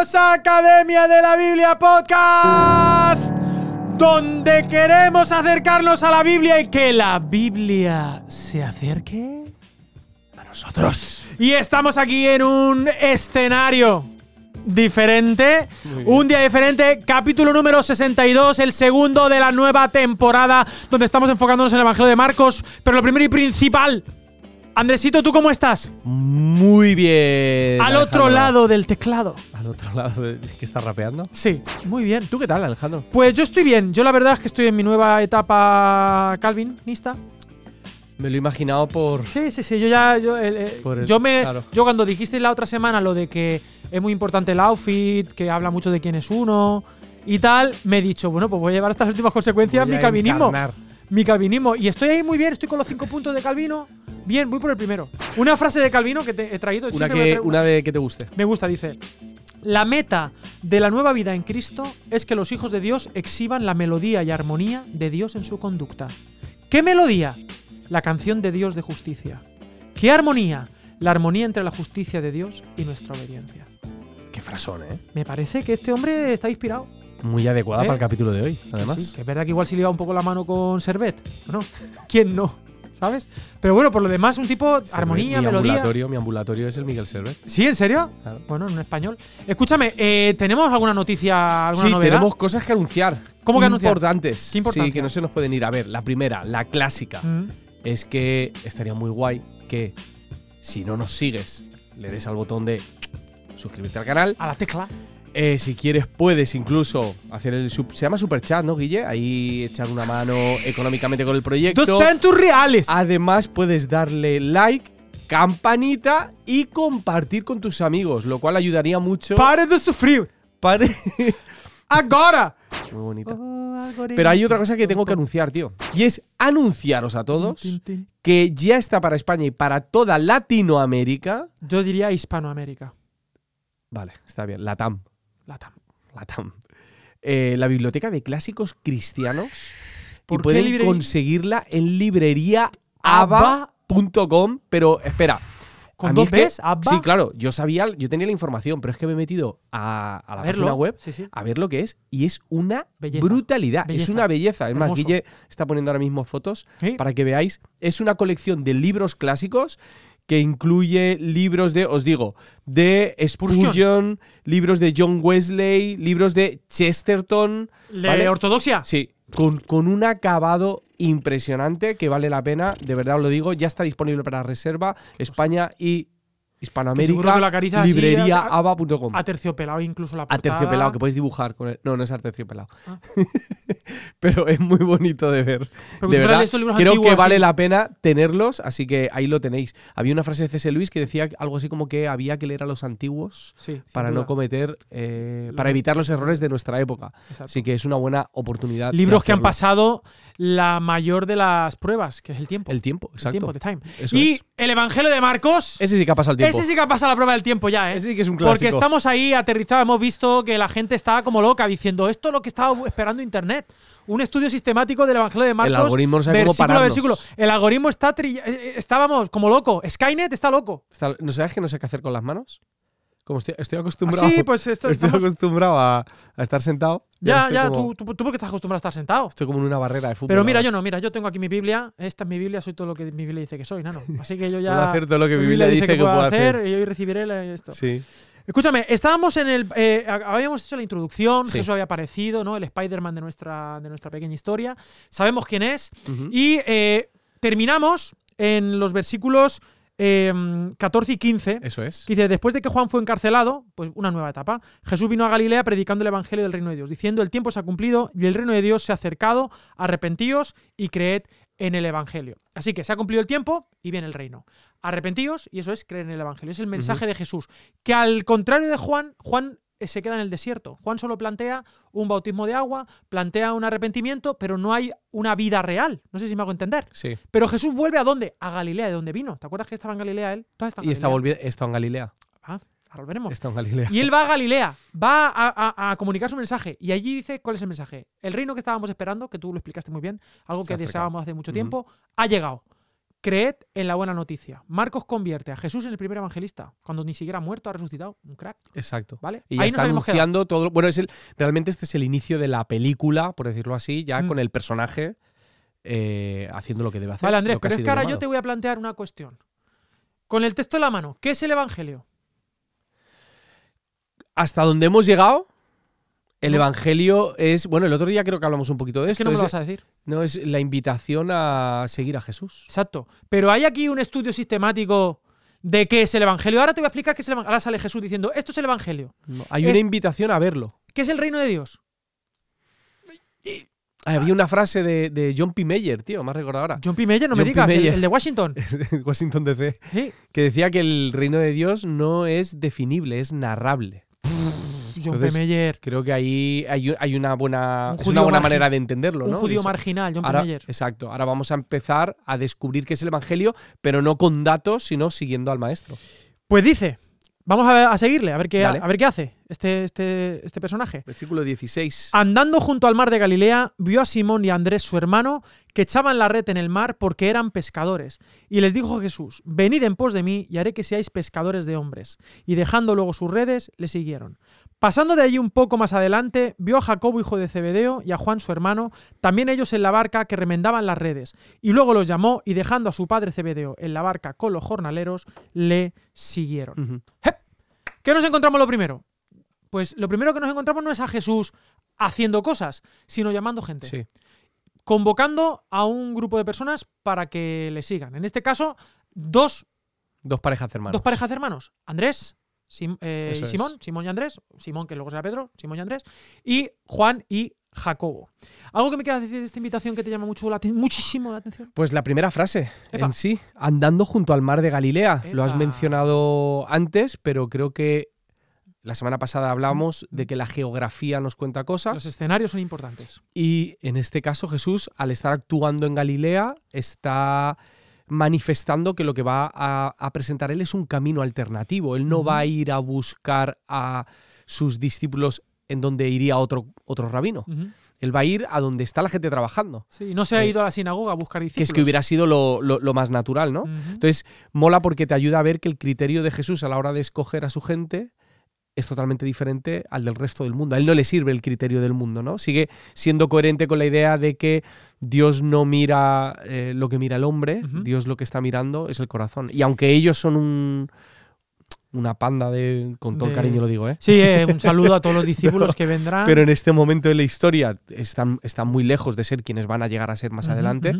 Bienvenidos a Academia de la Biblia Podcast, donde queremos acercarnos a la Biblia y que la Biblia se acerque a nosotros. Y estamos aquí en un escenario diferente, un día diferente, capítulo número 62, el segundo de la nueva temporada, donde estamos enfocándonos en el Evangelio de Marcos, pero lo primero y principal, Andresito, ¿tú cómo estás? Muy bien. Al otro lado del teclado. Al otro lado de que estás rapeando. Sí, muy bien. ¿Tú qué tal, Alejandro? Pues yo estoy bien. Yo la verdad es que estoy en mi nueva etapa calvinista. Me lo he imaginado por. Sí, sí, sí. Yo ya. Yo, eh, eh, el- yo me. claro. Yo cuando dijiste la otra semana lo de que es muy importante el outfit, que habla mucho de quién es uno y tal, me he dicho, bueno, pues voy a llevar estas últimas consecuencias Voy mi calvinismo. encarnar. Mi calvinismo. Y estoy ahí muy bien, estoy con los cinco puntos de Calvino. Bien, voy por el primero. Una frase de Calvino que te he traído. Una, me que, una de que te guste. Me gusta, dice. La meta de la nueva vida en Cristo es que los hijos de Dios exhiban la melodía y armonía de Dios en su conducta. ¿Qué melodía? La canción de Dios de justicia. ¿Qué armonía? La armonía entre la justicia de Dios y nuestra obediencia. Qué frasón, ¿eh? Me parece que este hombre está inspirado. Muy adecuada ¿Eh? para el capítulo de hoy, Que además. sí, que es verdad que igual sí le iba un poco la mano con Servet. Bueno, ¿quién no? ¿Sabes? Pero bueno, por lo demás, un tipo Servet, armonía, mi melodía. Ambulatorio, mi ambulatorio es el Miguel Servet. ¿Sí, en serio? Claro. Bueno, en español. Escúchame, eh, ¿tenemos alguna noticia, alguna Sí, novedad? tenemos cosas que anunciar. ¿Cómo que anunciar? Importantes. ¿Qué importancia? Sí, que no se nos pueden ir. A ver, la primera, la clásica, Mm. es que estaría muy guay que si no nos sigues, le des al botón de suscribirte al canal. A la tecla. Eh, si quieres, puedes incluso hacer el. sub- se llama Super Chat, ¿no, Guille? Ahí echar una mano económicamente con el proyecto. 200 reales. Además, puedes darle like, campanita y compartir con tus amigos, lo cual ayudaría mucho. Pare de sufrir. para- Ahora. Muy bonita. Oh, Pero hay otra cosa que tengo que anunciar, tío. Y es anunciaros a todos que ya está para España y para toda Latinoamérica. Yo diría Hispanoamérica. Vale, está bien. La Eh, la biblioteca de clásicos cristianos. Y ¿Por qué pueden librería? conseguirla en librería Abba. abba.com. Pero espera. ¿Con dos es que-. Sí, claro. Yo sabía, yo tenía la información, pero es que me he metido a, a la A verlo. página web Sí, sí. a ver lo que es y es una Belleza. brutalidad. Es una belleza. Es más. Guille está poniendo ahora mismo fotos Sí. para que veáis. Es una colección de libros clásicos que incluye libros de, os digo, de Spurgeon. Libros de John Wesley, libros de Chesterton. ¿De ¿vale? ortodoxia? Sí, con, con un acabado impresionante que vale la pena, de verdad os lo digo, ya está disponible para reserva España y Que que Hispanoamérica, lo acaricia así, libreriaaba.com. A terciopelado incluso la A portada. terciopelado, que puedes dibujar con el. No, no es terciopelado. Ah. Pero es muy bonito de ver. Pero de si fuera verdad, de estos libros creo antiguos, que vale la pena tenerlos, así que ahí lo tenéis. Había una frase de C.S. Lewis que decía algo así como que había que leer a los antiguos Sí, para no cometer. eh, para evitar los errores de nuestra época. Exacto. Así que es una buena oportunidad. Libros que han pasado la mayor de las pruebas, que es el tiempo. El tiempo, El exacto. tiempo, the time. Eso y es. el Evangelio de Marcos. Ese sí que ha pasado el tiempo. Ese sí que ha pasado la prueba del tiempo ya, ¿eh? Ese sí que es un Porque estamos ahí aterrizados, hemos visto que la gente estaba como loca diciendo esto es lo que estaba esperando Internet. Un estudio sistemático del Evangelio de Marcos. algoritmo no sabe cómo versículo. El algoritmo está. tri- eh, eh, Estábamos como loco. Skynet está loco. Está- ¿No sabes que no sé qué hacer con las manos? Como estoy, estoy acostumbrado. Así, pues esto estoy estamos- acostumbrado a, a estar sentado. Ya, ya, como- tú, tú, tú porque estás acostumbrado a estar sentado. Estoy como en una barrera de fútbol. Pero mira, yo no, mira, yo tengo aquí mi Biblia. Esta es mi Biblia, soy todo lo que mi Biblia dice que soy, nano. Así que yo ya. Puedo hacer todo lo que mi Biblia dice que puedo puedo hacer. y hoy recibiré la- esto. Sí. Escúchame, estábamos en el. eh, habíamos hecho la introducción, Sí. Jesús había aparecido, ¿no? El Spider-Man de nuestra, de nuestra pequeña historia. Sabemos quién es. Y eh, terminamos en los versículos eh, 14 y 15. Eso es. que dice, después de que Juan fue encarcelado, pues una nueva etapa. Jesús vino a Galilea predicando el evangelio del reino de Dios, diciendo, el tiempo se ha cumplido y el reino de Dios se ha acercado, arrepentíos y creed en el evangelio. Así que se ha cumplido el tiempo y viene el reino. Arrepentíos y eso es creer en el evangelio. Es el mensaje de Jesús. Que al contrario de Juan, Juan se queda en el desierto. Juan solo plantea un bautismo de agua, plantea un arrepentimiento, pero no hay una vida real. No sé si me hago entender. Sí. Pero Jesús vuelve a dónde? A Galilea, de donde vino. ¿Te acuerdas que estaba en Galilea él? Todas están en Y está, está en Galilea. Ah, ahora lo veremos. Está en Galilea. Y él va a Galilea, va a, a- a comunicar su mensaje. Y allí dice cuál es el mensaje. El reino que estábamos esperando, que tú lo explicaste muy bien, algo Se que deseábamos hace mucho tiempo, ha llegado. Creed en la buena noticia. Marcos convierte a Jesús en el primer evangelista, cuando ni siquiera ha muerto, ha resucitado. Un crack. Exacto. ¿Vale? Y ya Ahí está anunciando todo. lo- Bueno, es el, realmente este es el inicio de la película, por decirlo así, ya Mm. con el personaje eh, haciendo lo que debe hacer. Vale, Andrés, pero es que ahora yo te voy a plantear una cuestión. Con el texto en la mano, ¿qué es el evangelio? Hasta donde hemos llegado, el evangelio es. Bueno, el otro día creo que hablamos un poquito de esto. no me lo vas a decir. no, es la invitación a seguir a Jesús. Exacto. Pero hay aquí un estudio sistemático de qué es el evangelio. Ahora te voy a explicar qué es el evangelio. Ahora sale Jesús diciendo, esto es el evangelio. No, hay Es- una invitación a verlo. ¿Qué es el reino de Dios? Ah, Había una frase de, de John P. Mayer, tío, me has recordado ahora. John P. Meyer, no John me digas, el, de Washington. Washington DC. Sí. Que decía que el reino de Dios no es definible, es narrable. John Entonces, P. Meyer. Creo que ahí hay, hay una buena, Un es judío una buena manera de entenderlo, Un ¿no? judío Eso. marginal, John P. Ahora, Meyer. exacto. Ahora vamos a empezar a descubrir qué es el evangelio, pero no con datos, sino siguiendo al maestro. Pues dice, vamos a, ver- a seguirle, a ver qué, a ver qué hace este, este, este personaje. Versículo 16. Andando junto al mar de Galilea, vio a Simón y a Andrés, su hermano, que echaban la red en el mar porque eran pescadores. Y les dijo Jesús, venid en pos de mí y haré que seáis pescadores de hombres. Y dejando luego sus redes, le siguieron. Pasando de allí un poco más adelante, vio a Jacobo, hijo de Zebedeo, y a Juan, su hermano, también ellos en la barca que remendaban las redes. Y luego los llamó y dejando a su padre Zebedeo en la barca con los jornaleros, le siguieron. ¿Qué nos encontramos lo primero? Pues lo primero que nos encontramos no es a Jesús haciendo cosas, sino llamando gente. Sí. Convocando a un grupo de personas para que le sigan. En este caso, dos, Dos parejas hermanos. dos parejas de hermanos. Andrés Sim- eh, y Eso es. Simón, Simón y Andrés, Simón que luego será Pedro, Simón y Andrés, y Juan y Jacobo. ¿Algo que me quieras decir de esta invitación que te llama mucho la muchísimo la atención? Pues la primera frase Epa. en sí, andando junto al mar de Galilea. Lo has mencionado antes, pero creo que la semana pasada hablamos de que la geografía nos cuenta cosas. Los escenarios son importantes. Y en este caso Jesús, al estar actuando en Galilea, está manifestando que lo que va a, a presentar él es un camino alternativo. Él no va a ir a buscar a sus discípulos en donde iría otro, otro rabino. Él va a ir a donde está la gente trabajando, Sí, no se ha Eh, ido a la sinagoga a buscar que discípulos. es que hubiera sido lo, lo- lo más natural, ¿no? Entonces, mola porque te ayuda a ver que el criterio de Jesús a la hora de escoger a su gente es totalmente diferente al del resto del mundo. A él no le sirve el criterio del mundo, ¿no? Sigue siendo coherente con la idea de que Dios no mira eh, lo que mira el hombre. Dios lo que está mirando es el corazón. Y aunque ellos son un, una panda de, con todo el cariño lo digo, ¿eh? Sí, eh, un saludo a todos los discípulos que vendrán. Pero en este momento de la historia están, están muy lejos de ser quienes van a llegar a ser más adelante.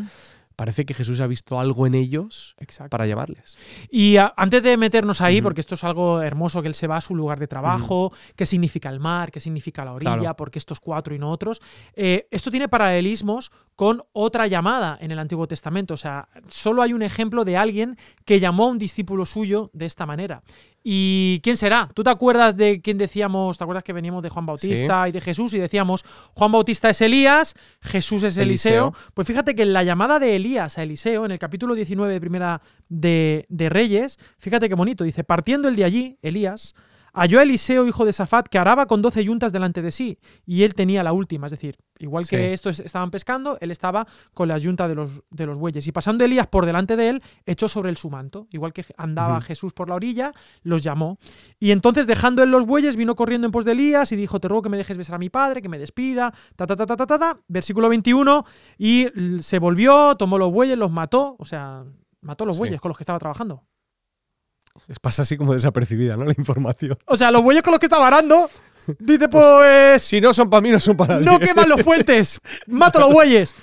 Parece que Jesús ha visto algo en ellos Exacto. para llamarles. Y a- antes de meternos ahí, porque esto es algo hermoso, que él se va a su lugar de trabajo, qué significa el mar, qué significa la orilla, Claro. por qué estos cuatro y no otros, eh, esto tiene paralelismos con otra llamada en el Antiguo Testamento. O sea, solo hay un ejemplo de alguien que llamó a un discípulo suyo de esta manera. ¿Y quién será? ¿Tú te acuerdas de quién decíamos? ¿Te acuerdas que veníamos de Juan Bautista y de Jesús y decíamos Juan Bautista es Elías, Jesús es Eliseo? Eliseo. Pues fíjate que en la llamada de Elías a Eliseo, en el capítulo 19 de Primera de, de Reyes, fíjate qué bonito, dice, partiendo el de allí, Elías, halló a Eliseo, hijo de Safat, que araba con doce yuntas delante de sí, y él tenía la última, es decir, igual que Sí. estos estaban pescando, él estaba con la yunta de los, de los bueyes, y pasando Elías por delante de él, echó sobre él su manto, igual que andaba. Jesús por la orilla, los llamó, y entonces dejando él los bueyes, vino corriendo en pos de Elías y dijo, te ruego que me dejes besar a mi padre, que me despida, ta ta ta ta ta ta, ta. versículo 21, y se volvió, tomó los bueyes, los mató, o sea, mató los Sí. bueyes con los que estaba trabajando. Pasa así como desapercibida, ¿no? La información. O sea, los bueyes con los que estaba arando, dice, pues, Si no son para mí, no son para no queman los puentes, mato los bueyes.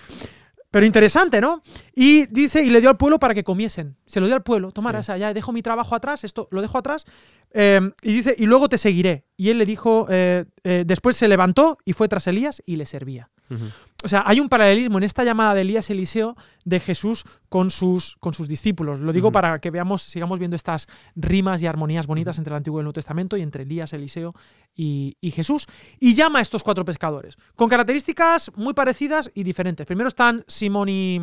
Pero interesante, ¿no? Y dice, y le dio al pueblo para que comiesen. Se lo dio al pueblo, tomara, Sí. o sea, ya dejo mi trabajo atrás, esto lo dejo atrás. eh, y dice, y luego te seguiré. Y él le dijo, eh, eh, después se levantó y fue tras Elías y le servía. O sea, hay un paralelismo en esta llamada de Elías Eliseo de Jesús con sus, con sus discípulos. Lo digo para que veamos, sigamos viendo estas rimas y armonías bonitas entre el Antiguo y el Nuevo Testamento y entre Elías, Eliseo y, y Jesús. Y llama a estos cuatro pescadores, con características muy parecidas y diferentes. Primero están Simón y,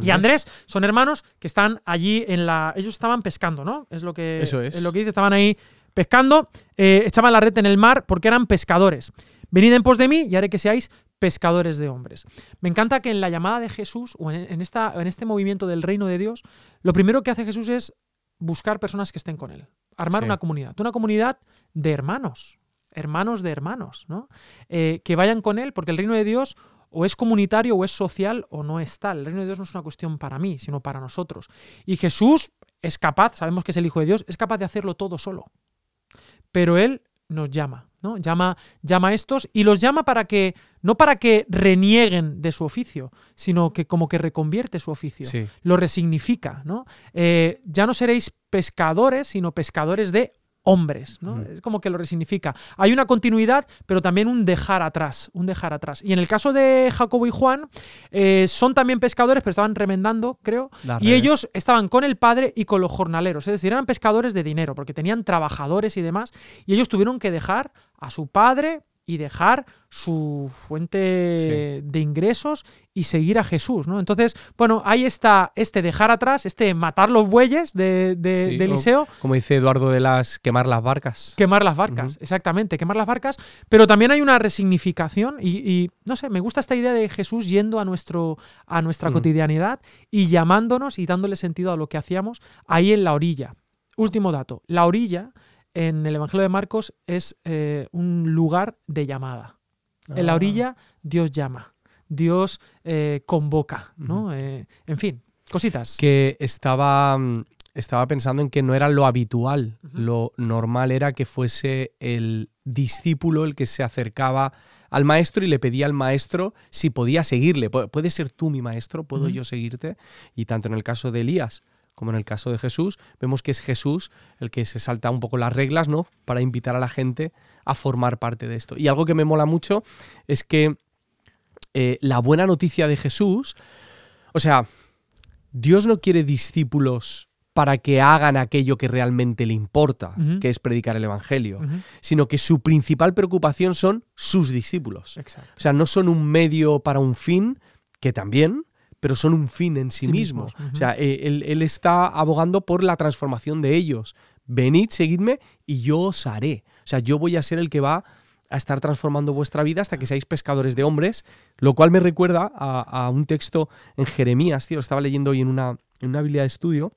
y Andrés, son hermanos que están allí en la. Ellos estaban pescando, ¿no? Es lo que, Eso es. lo que dice, estaban ahí pescando, eh, echaban la red en el mar porque eran pescadores. Venid en pos de mí y haré que seáis pescadores de hombres. Me encanta que en la llamada de Jesús, o en, esta, en este movimiento del reino de Dios, lo primero que hace Jesús es buscar personas que estén con él, armar Sí. una comunidad, una comunidad de hermanos, hermanos de hermanos, ¿no? Eh, que vayan con él, porque el reino de Dios o es comunitario o es social o no es tal. El reino de Dios no es una cuestión para mí, sino para nosotros. Y Jesús es capaz, sabemos que es el Hijo de Dios, es capaz de hacerlo todo solo. Pero Él nos llama, ¿no? Llama, llama a estos y los llama para que, no para que renieguen de su oficio, sino que como que reconvierte su oficio Sí. lo resignifica, ¿no? Eh, ya no seréis pescadores, sino pescadores de hombres, ¿no? Es como que lo resignifica. Hay una continuidad, pero también un dejar atrás, un dejar atrás. Y en el caso de Jacobo y Juan, eh, son también pescadores, pero estaban remendando, creo, Las y redes. ellos estaban con el padre y con los jornaleros, es decir, eran pescadores de dinero, porque tenían trabajadores y demás, y ellos tuvieron que dejar a su padre y dejar su fuente de ingresos y seguir a Jesús, ¿no? Entonces, bueno, ahí está este dejar atrás, este matar los bueyes de, de- Sí, de o- Eliseo, Como dice Eduardo de las quemar las barcas. quemar las barcas, exactamente, quemar las barcas, pero también hay una resignificación y, y, no sé, me gusta esta idea de Jesús yendo a, nuestro, a nuestra Ujú. cotidianidad y llamándonos y dándole sentido a lo que hacíamos ahí en la orilla. Último dato, la orilla en el Evangelio de Marcos es eh, un lugar de llamada. En la Ah. orilla Dios llama, Dios eh, convoca, ¿no? Eh, en fin, cositas. que estaba, mm, estaba pensando en que no era lo habitual. Lo normal era que fuese el discípulo el que se acercaba al maestro y le pedía al maestro si podía seguirle. Pu- ¿Puedes ser tú mi maestro? ¿Puedo yo seguirte? Y tanto en el caso de Elías como en el caso de Jesús, vemos que es Jesús el que se salta un poco las reglas, ¿no? Para invitar a la gente a formar parte de esto. Y algo que me mola mucho es que eh, la buena noticia de Jesús, o sea, Dios no quiere discípulos para que hagan aquello que realmente le importa, que es predicar el Evangelio, sino que su principal preocupación son sus discípulos. Exacto. O sea, no son un medio para un fin, que también, pero son un fin en sí, Sí mismo. mismos. O sea, eh, él, él está abogando por la transformación de ellos. Venid, seguidme y yo os haré. O sea, yo voy a ser el que va a estar transformando vuestra vida hasta que seáis pescadores de hombres, lo cual me recuerda a, a un texto en Jeremías, tío, lo estaba leyendo hoy en una, en una Biblia de estudio.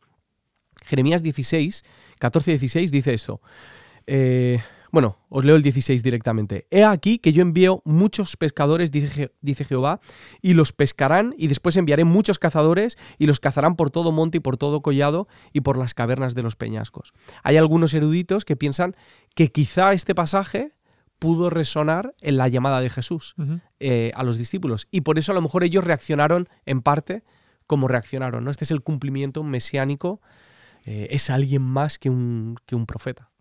Jeremías 16, 14-16 dice esto. Eh, bueno, os leo el 16 directamente. He aquí que yo envío muchos pescadores, dice, Je- dice Jehová, y los pescarán, y después enviaré muchos cazadores, y los cazarán por todo monte y por todo collado, y por las cavernas de los peñascos. Hay algunos eruditos que piensan que quizá este pasaje pudo resonar en la llamada de Jesús eh, a los discípulos. Y por eso a lo mejor ellos reaccionaron en parte como reaccionaron. ¿no? Este es el cumplimiento mesiánico. eh, es alguien más que un, que un profeta.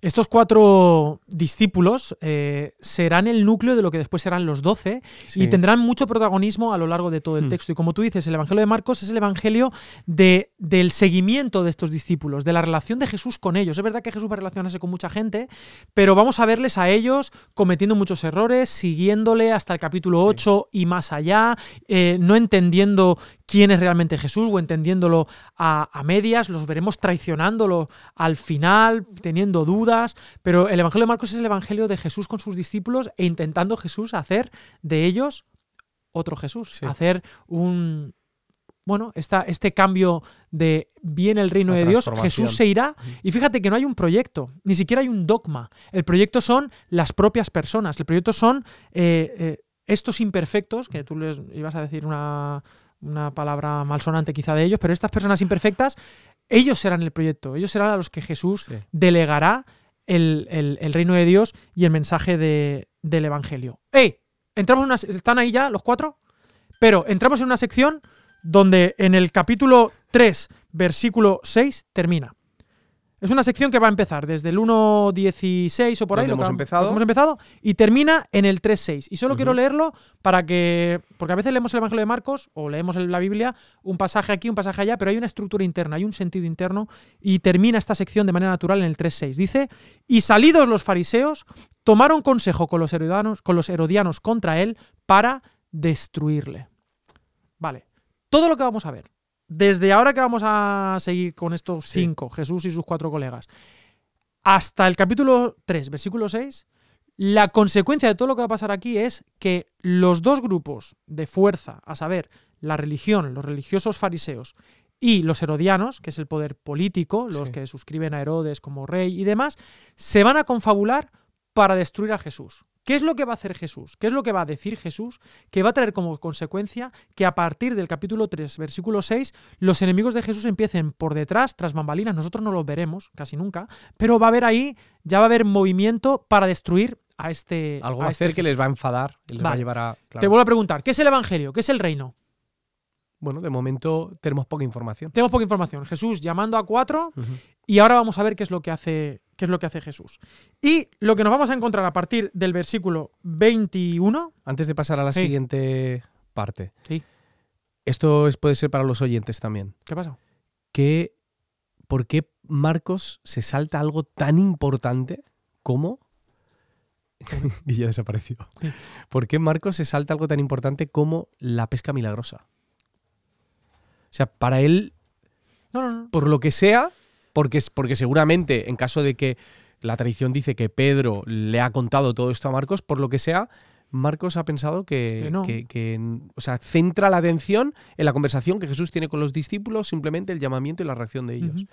Estos cuatro discípulos eh, serán el núcleo de lo que después serán los doce y tendrán mucho protagonismo a lo largo de todo el Hmm. texto. Y como tú dices, el Evangelio de Marcos es el Evangelio de, del seguimiento de estos discípulos, de la relación de Jesús con ellos. Es verdad que Jesús va a relacionarse con mucha gente, pero vamos a verles a ellos cometiendo muchos errores, siguiéndole hasta el capítulo 8 y más allá, eh, no entendiendo quién es realmente Jesús o entendiéndolo a, a medias, los veremos traicionándolo al final, teniendo dudas, pero el Evangelio de Marcos es el Evangelio de Jesús con sus discípulos e intentando Jesús hacer de ellos otro Jesús, Sí. hacer un... Bueno, esta, este cambio de viene el reino de Dios. Jesús se irá. Y fíjate que no hay un proyecto, ni siquiera hay un dogma. El proyecto son las propias personas. El proyecto son eh, eh, estos imperfectos, que tú les ibas a decir una, una palabra malsonante quizá de ellos, pero estas personas imperfectas, ellos serán el proyecto, ellos serán a los que Jesús Sí. delegará el, el- el reino de Dios y el mensaje de- del Evangelio. ¡Ey! Entramos en una, ¿Están ahí ya los cuatro? Pero entramos en una sección donde en el capítulo 3, versículo 6, termina. Es una sección que va a empezar desde el 1.16 o por ahí, lo hemos empezado. lo que hemos empezado, y termina en el 3.6. Y solo quiero leerlo para que. Porque a veces leemos el Evangelio de Marcos o leemos la Biblia un pasaje aquí, un pasaje allá, pero hay una estructura interna, hay un sentido interno, y termina esta sección de manera natural en el 3.6. Dice: Y salidos los fariseos, tomaron consejo con los herodianos, con los herodianos contra él para destruirle. Vale. Todo lo que vamos a ver, desde ahora que vamos a seguir con estos cinco, Jesús y sus cuatro colegas, hasta el capítulo 3, versículo 6, La consecuencia de todo lo que va a pasar aquí es que los dos grupos de fuerza, a saber, la religión, los religiosos fariseos y los herodianos, que es el poder político, los Sí. que suscriben a Herodes como rey y demás, se van a confabular para destruir a Jesús. ¿Qué es lo que va a hacer Jesús? ¿Qué es lo que va a decir Jesús? Que va a traer como consecuencia que a partir del capítulo 3, versículo 6, los enemigos de Jesús empiecen por detrás, tras bambalinas. Nosotros no los veremos casi nunca, pero va a haber ahí, ya va a haber movimiento para destruir a este. Algo a va a este hacer que les va a enfadar y les va a llevar a. Te vuelvo a preguntar, ¿qué es el Evangelio? ¿Qué es el reino? Bueno, de momento tenemos poca información. Tenemos poca información. Jesús llamando a cuatro y ahora vamos a ver qué es lo que hace, es lo que hace Jesús. Y lo que nos vamos a encontrar a partir del versículo 21. Antes de pasar a la Sí. siguiente parte. Sí. Esto es- puede ser para los oyentes también. ¿Qué pasa? que ¿por qué Marcos se salta algo tan importante como y ya desapareció? ¿Por qué Marcos se salta algo tan importante como la pesca milagrosa? O sea, para él, No, no, no. por lo que sea, porque, porque seguramente en caso de que la tradición dice que Pedro le ha contado todo esto a Marcos, por lo que sea, Marcos ha pensado que, Que no. que- que, o sea, centra la atención en la conversación que Jesús tiene con los discípulos, simplemente el llamamiento y la reacción de ellos.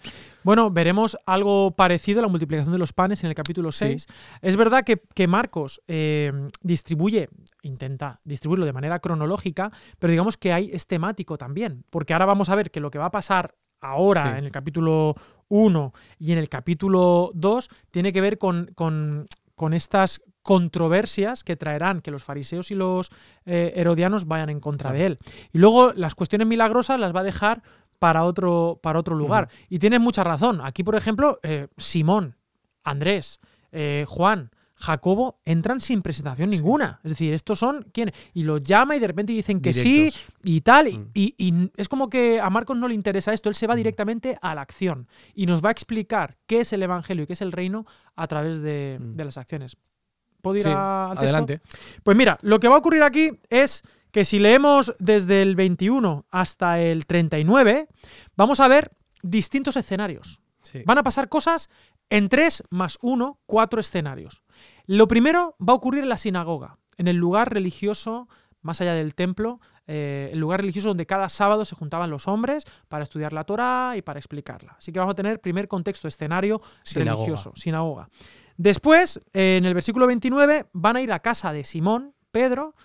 Bueno, veremos algo parecido a la multiplicación de los panes en el capítulo 6. Es verdad que, que Marcos eh, distribuye, intenta distribuirlo de manera cronológica, pero digamos que hay, es temático también, porque ahora vamos a ver que lo que va a pasar ahora Sí. en el capítulo 1 y en el capítulo 2 tiene que ver con, con- con estas controversias que traerán que los fariseos y los eh, herodianos vayan en contra Claro. de él. Y luego las cuestiones milagrosas las va a dejar para otro, para otro lugar. Y tienes mucha razón. Aquí, por ejemplo, eh, Simón, Andrés, eh, Juan, Jacobo entran sin presentación Sí. ninguna. Es decir, estos son quienes. Y los llama y de repente dicen que sí y tal. y- Mm. Y, y es como que a Marcos no le interesa esto. Él se va directamente a la acción y nos va a explicar qué es el evangelio y qué es el reino a través de, Mm. de las acciones. ¿Puedo ir Sí, al texto? adelante. Pues mira, lo que va a ocurrir aquí es que si leemos desde el 21 hasta el 39, vamos a ver distintos escenarios. Sí. Van a pasar cosas en 3 más 1, 4 escenarios. Lo primero va a ocurrir en la sinagoga, en el lugar religioso más allá del templo, eh, el lugar religioso donde cada sábado se juntaban los hombres para estudiar la Torá y para explicarla. Así que vamos a tener primer contexto, escenario Sinagoga. religioso, sinagoga. Después, eh, en el versículo 29, van a ir a casa de Simón, Pedro,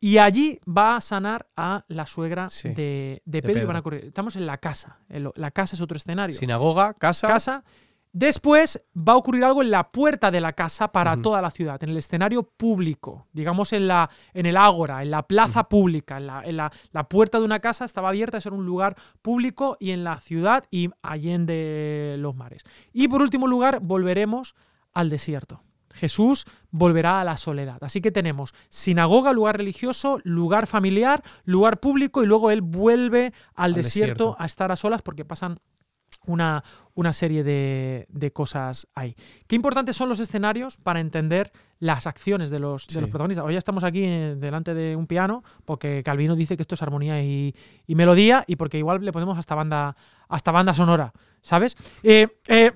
y allí va a sanar a la suegra Sí, de, de Pedro. y Pedro. van a Estamos en la casa. en lo- la casa es otro escenario. Sinagoga, casa. casa. Después va a ocurrir algo en la puerta de la casa para toda la ciudad, en el escenario público, digamos en, la, en el ágora, en la plaza pública, en, la, en la- la puerta de una casa estaba abierta, eso era un lugar público y en la ciudad y allende los mares. Y por último lugar, volveremos al desierto. Jesús volverá a la soledad. Así que tenemos sinagoga, lugar religioso, lugar familiar, lugar público y luego él vuelve al, Al desierto, desierto. a estar a solas porque pasan una, una serie de, de cosas ahí. Qué importantes son los escenarios para entender las acciones de los, de los protagonistas. Hoy ya estamos aquí eh, delante de un piano porque Calvino dice que esto es armonía y, y melodía y porque igual le ponemos hasta banda, hasta banda sonora, ¿sabes? Eh, eh,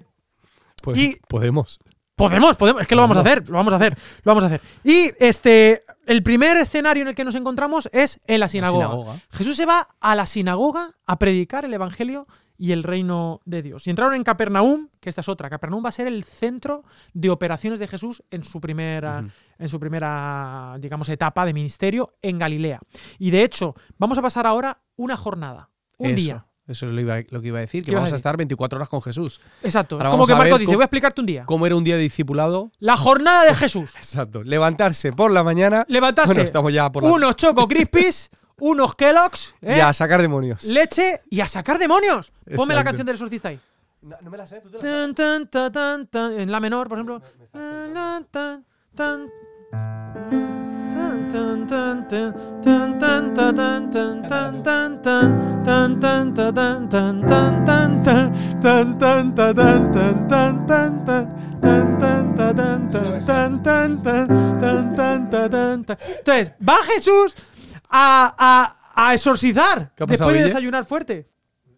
Pues y- podemos. Podemos, podemos, es que lo vamos a hacer, lo vamos a hacer, lo vamos a hacer. Y este, el primer escenario en el que nos encontramos es en la sinagoga. sinagoga. Jesús se va a la sinagoga a predicar el evangelio y el reino de Dios. Y entraron en Capernaum, que esta es otra. Capernaum va a ser el centro de operaciones de Jesús en su primera, en su primera, digamos, etapa de ministerio en Galilea. Y de hecho, vamos a pasar ahora una jornada, un Eso, día. Eso es lo, iba- lo que iba a decir, ¿Qué que a vamos a estar 24 horas con Jesús. Exacto. Ahora es como que Marco dice, cómo- voy a explicarte un día. ¿Cómo era un día de discipulado? La jornada de Jesús. Exacto. Levantarse por la mañana. Levantarse. Bueno, estamos ya por la unos Choco Crispies, unos Kellogg's, ¿eh? Y a sacar demonios. leche y a sacar demonios. Ponme la Exacto. canción del exorcista ahí. No, me la sé, tú te Tan, tan, ta, tan, tan, en la menor, por ejemplo. Entonces, va Jesús a, a, a exorcizar ¿Qué ha después de Guille? desayunar fuerte.